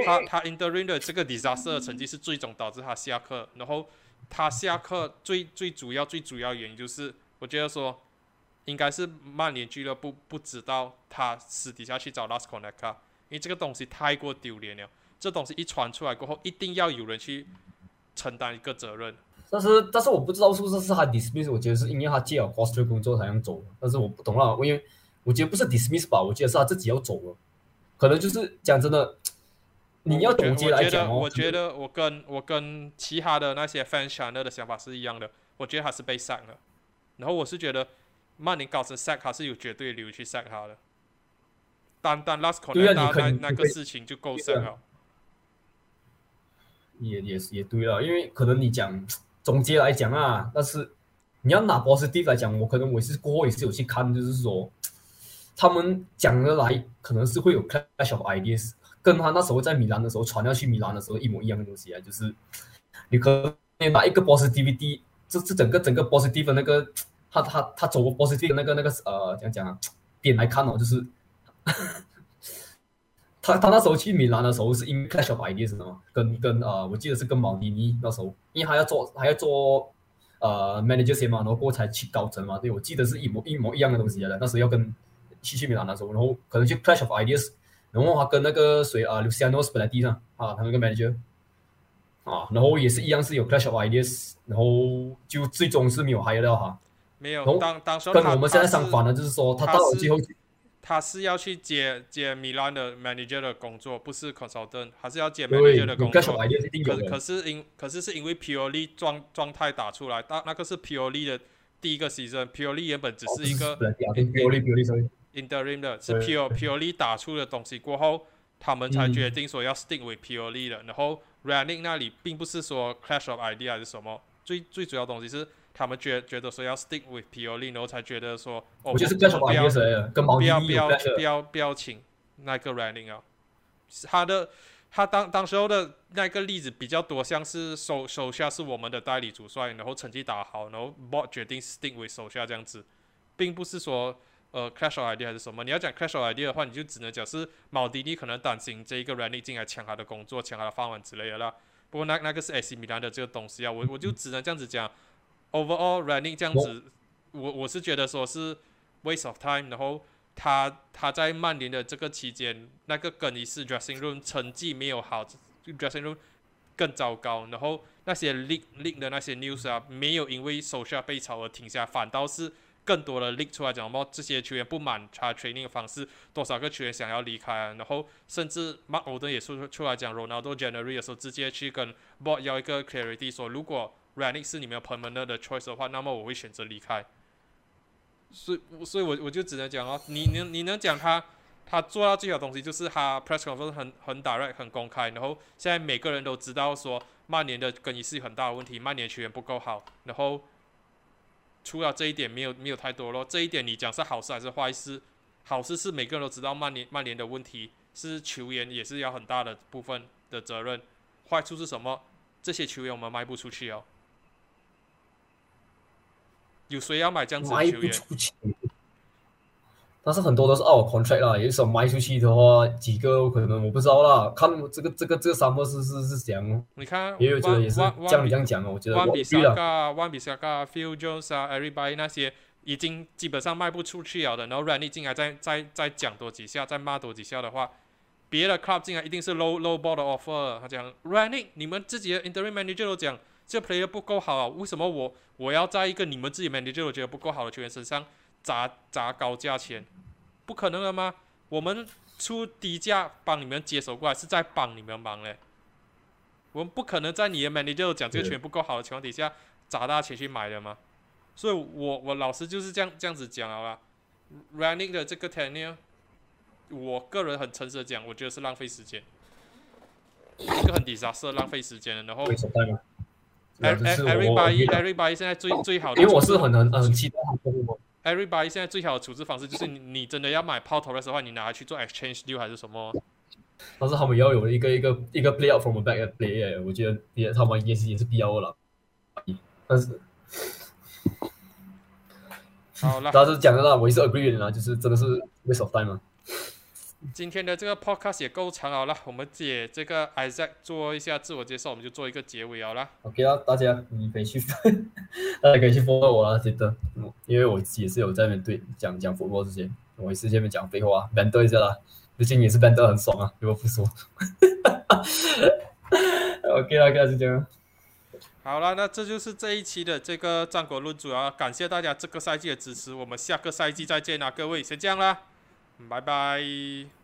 A: 他他 interim 的这个 disaster 的成绩是最终导致他下课，然后他下课最最主要最主要原因就是，我觉得说应该是曼联俱乐部不知道他私底下去找 Last Connect，因为这个东西太过丢脸了。这东西一传出来过后，一定要有人去承担一个责任。
B: 但是，但是我不知道是不是是他 dismiss，我觉得是因为他借了 foster 工作才能走。但是我不懂了，因为我觉得不是 dismiss 吧，我觉得是他自己要走了，可能就是讲真的，你要总结来讲
A: 哦，我觉得我跟我跟其他的那些 fan channel 的想法是一样的，我觉得他是被 sack 了，然后我是觉得曼联搞成 sack 他是有绝对理由去 sack 他的，单单 last c o n n e c t 那那个事情就够 sack 了。
B: 也也是也对了，因为可能你讲总结来讲啊，但是你要拿 positive 来讲，我可能我是过后也是有去看，就是说他们讲的来，可能是会有 clash of ideas，跟他那时候在米兰的时候传要去米兰的时候一模一样的东西啊，就是你可能拿一个 positivity，这这整个整个 positive 的那个他他他走 positive 那个那个呃怎样讲啊点来看哦，就是。他他那时候去米兰的时候是因为 clash of ideas 吗？跟跟呃，我记得是跟毛迪尼那时候，因为他要做还要做呃 manager 先嘛，然后过才去高层嘛。对，我记得是一模一模一样的东西的。那时候要跟去去米兰的时候，然后可能就 clash of ideas，然后他跟那个谁啊，Luciano 本来地上啊，他那个 manager 啊，然后也是一样是有 clash of ideas，然后就最终是没有 hire 掉哈。
A: 没有，当当时
B: 跟我们现在相反的，就是说他到了最后。
A: 他是要去接接米兰的 manager 的工作，不是 consultant，还是要接 manager 的工作。可可是因可是是因为 Purely 状状态打出来，那那个是 Purely 的第一个 season，Purely 原本只是一个 interim 的，是 Purely 打出的东西过后，他们才决定说要 stick with Purely 的。然后 Running 那里并不是说 clash of idea 还是什么，最最主要东西是。他们觉觉得说要 stick with Purely，然后才觉得说，
B: 我就是不要不要
A: 不要不要不要不要请那个 Running 啊，他的他当当时候的那个例子比较多，像是手手下是我们的代理主帅，然后成绩打好，然后 Board 决定 stick with 手下这样子，并不是说呃 clash of idea 还是什么。你要讲 clash of idea 的话，你就只能讲是毛迪尼可能担心这一个 Running 进来抢他的工作，抢他的饭碗之类的啦。不过那那个是 AC 米兰的这个东西啊，我我就只能这样子讲。Overall running 这样子，我我是觉得说是 waste of time。然后他他在曼联的这个期间，那个更衣室 dressing room 成绩没有好，dressing room 更糟糕。然后那些 leak leak 的那些 news 啊，没有因为手下被炒而停下，反倒是更多的 leak 出来讲，么这些球员不满他 training 的方式，多少个球员想要离开啊。然后甚至 Mark Oden 也出出来讲，Ronaldo January 的时候直接去跟 board 要一个 clarity，说如果 Running 是你们 permanent 的 choice 的话，那么我会选择离开。所以，所以我我就只能讲哦，你能你能讲他他做到最好的东西，就是他 press conference 很很 direct 很公开，然后现在每个人都知道说曼联的更衣室很大的问题，曼联球员不够好。然后除了这一点，没有没有太多咯。这一点你讲是好事还是坏事？好事是每个人都知道曼联曼联的问题是球员也是要很大的部分的责任。坏处是什么？这些球员我们卖不出去哦。有谁要买这样子的球员？
B: 但是很多都是 out contract 啦，有时候卖出去的话，几个可能我不知道啦。看这个这个这个三个是是是怎样，
A: 你看，
B: 也有觉得也是像你这样讲哦，我觉得。
A: 万比萨嘎、万比萨嘎、Phil Jones 啊，Everybody 那些已经基本上卖不出去了的，然后 Randy 进来再再再讲多几下，再骂多几下的话，别的 club 进来一定是 low low ball 的 offer。他讲 Randy，你们自己的 interim manager 都讲。这 player 不够好啊？为什么我我要在一个你们自己 manager 觉得不够好的球员身上砸砸高价钱？不可能的吗？我们出低价帮你们接手过来，是在帮你们忙嘞。我们不可能在你的 manager 讲这个球员不够好的情况底下砸大钱去买的吗？所以我我老师就是这样这样子讲好了。Running 的这个 tenure，我个人很诚实的讲，我觉得是浪费时间，一个很 disaster 浪费时间的，然后。Everybody，Everybody，现在最最好的，
B: 因为我是很很很期待。
A: Everybody 现在最好的处置方式就是你你真的要买 Porto 的话，你拿去做 Exchange deal 还是什么？
B: 但是他们要有一个一个一个 Play out from the back 的 Play，我觉得也他们也是也是必要的了。但是，
A: 好了，
B: 但是讲的啦，我也是 agree 的啦，就是真的是 waste of time 嘛。
A: 今天的这个 podcast 也够长好了，我们借这个 Isaac 做一下自我介绍，我们就做一个结尾好了。
B: OK 啊，大家你可以去，*laughs* 大家可以去 follow 我啦，记得，因为我也是有在那边对讲讲佛波之前，我也是这边讲废话，band 一下啦，毕竟也是 band 很爽啊，如果不说，*laughs* OK 啦，开始讲。
A: 好了，那这就是这一期的这个战国论主啊，感谢大家这个赛季的支持，我们下个赛季再见啦，各位，先这样啦，拜拜。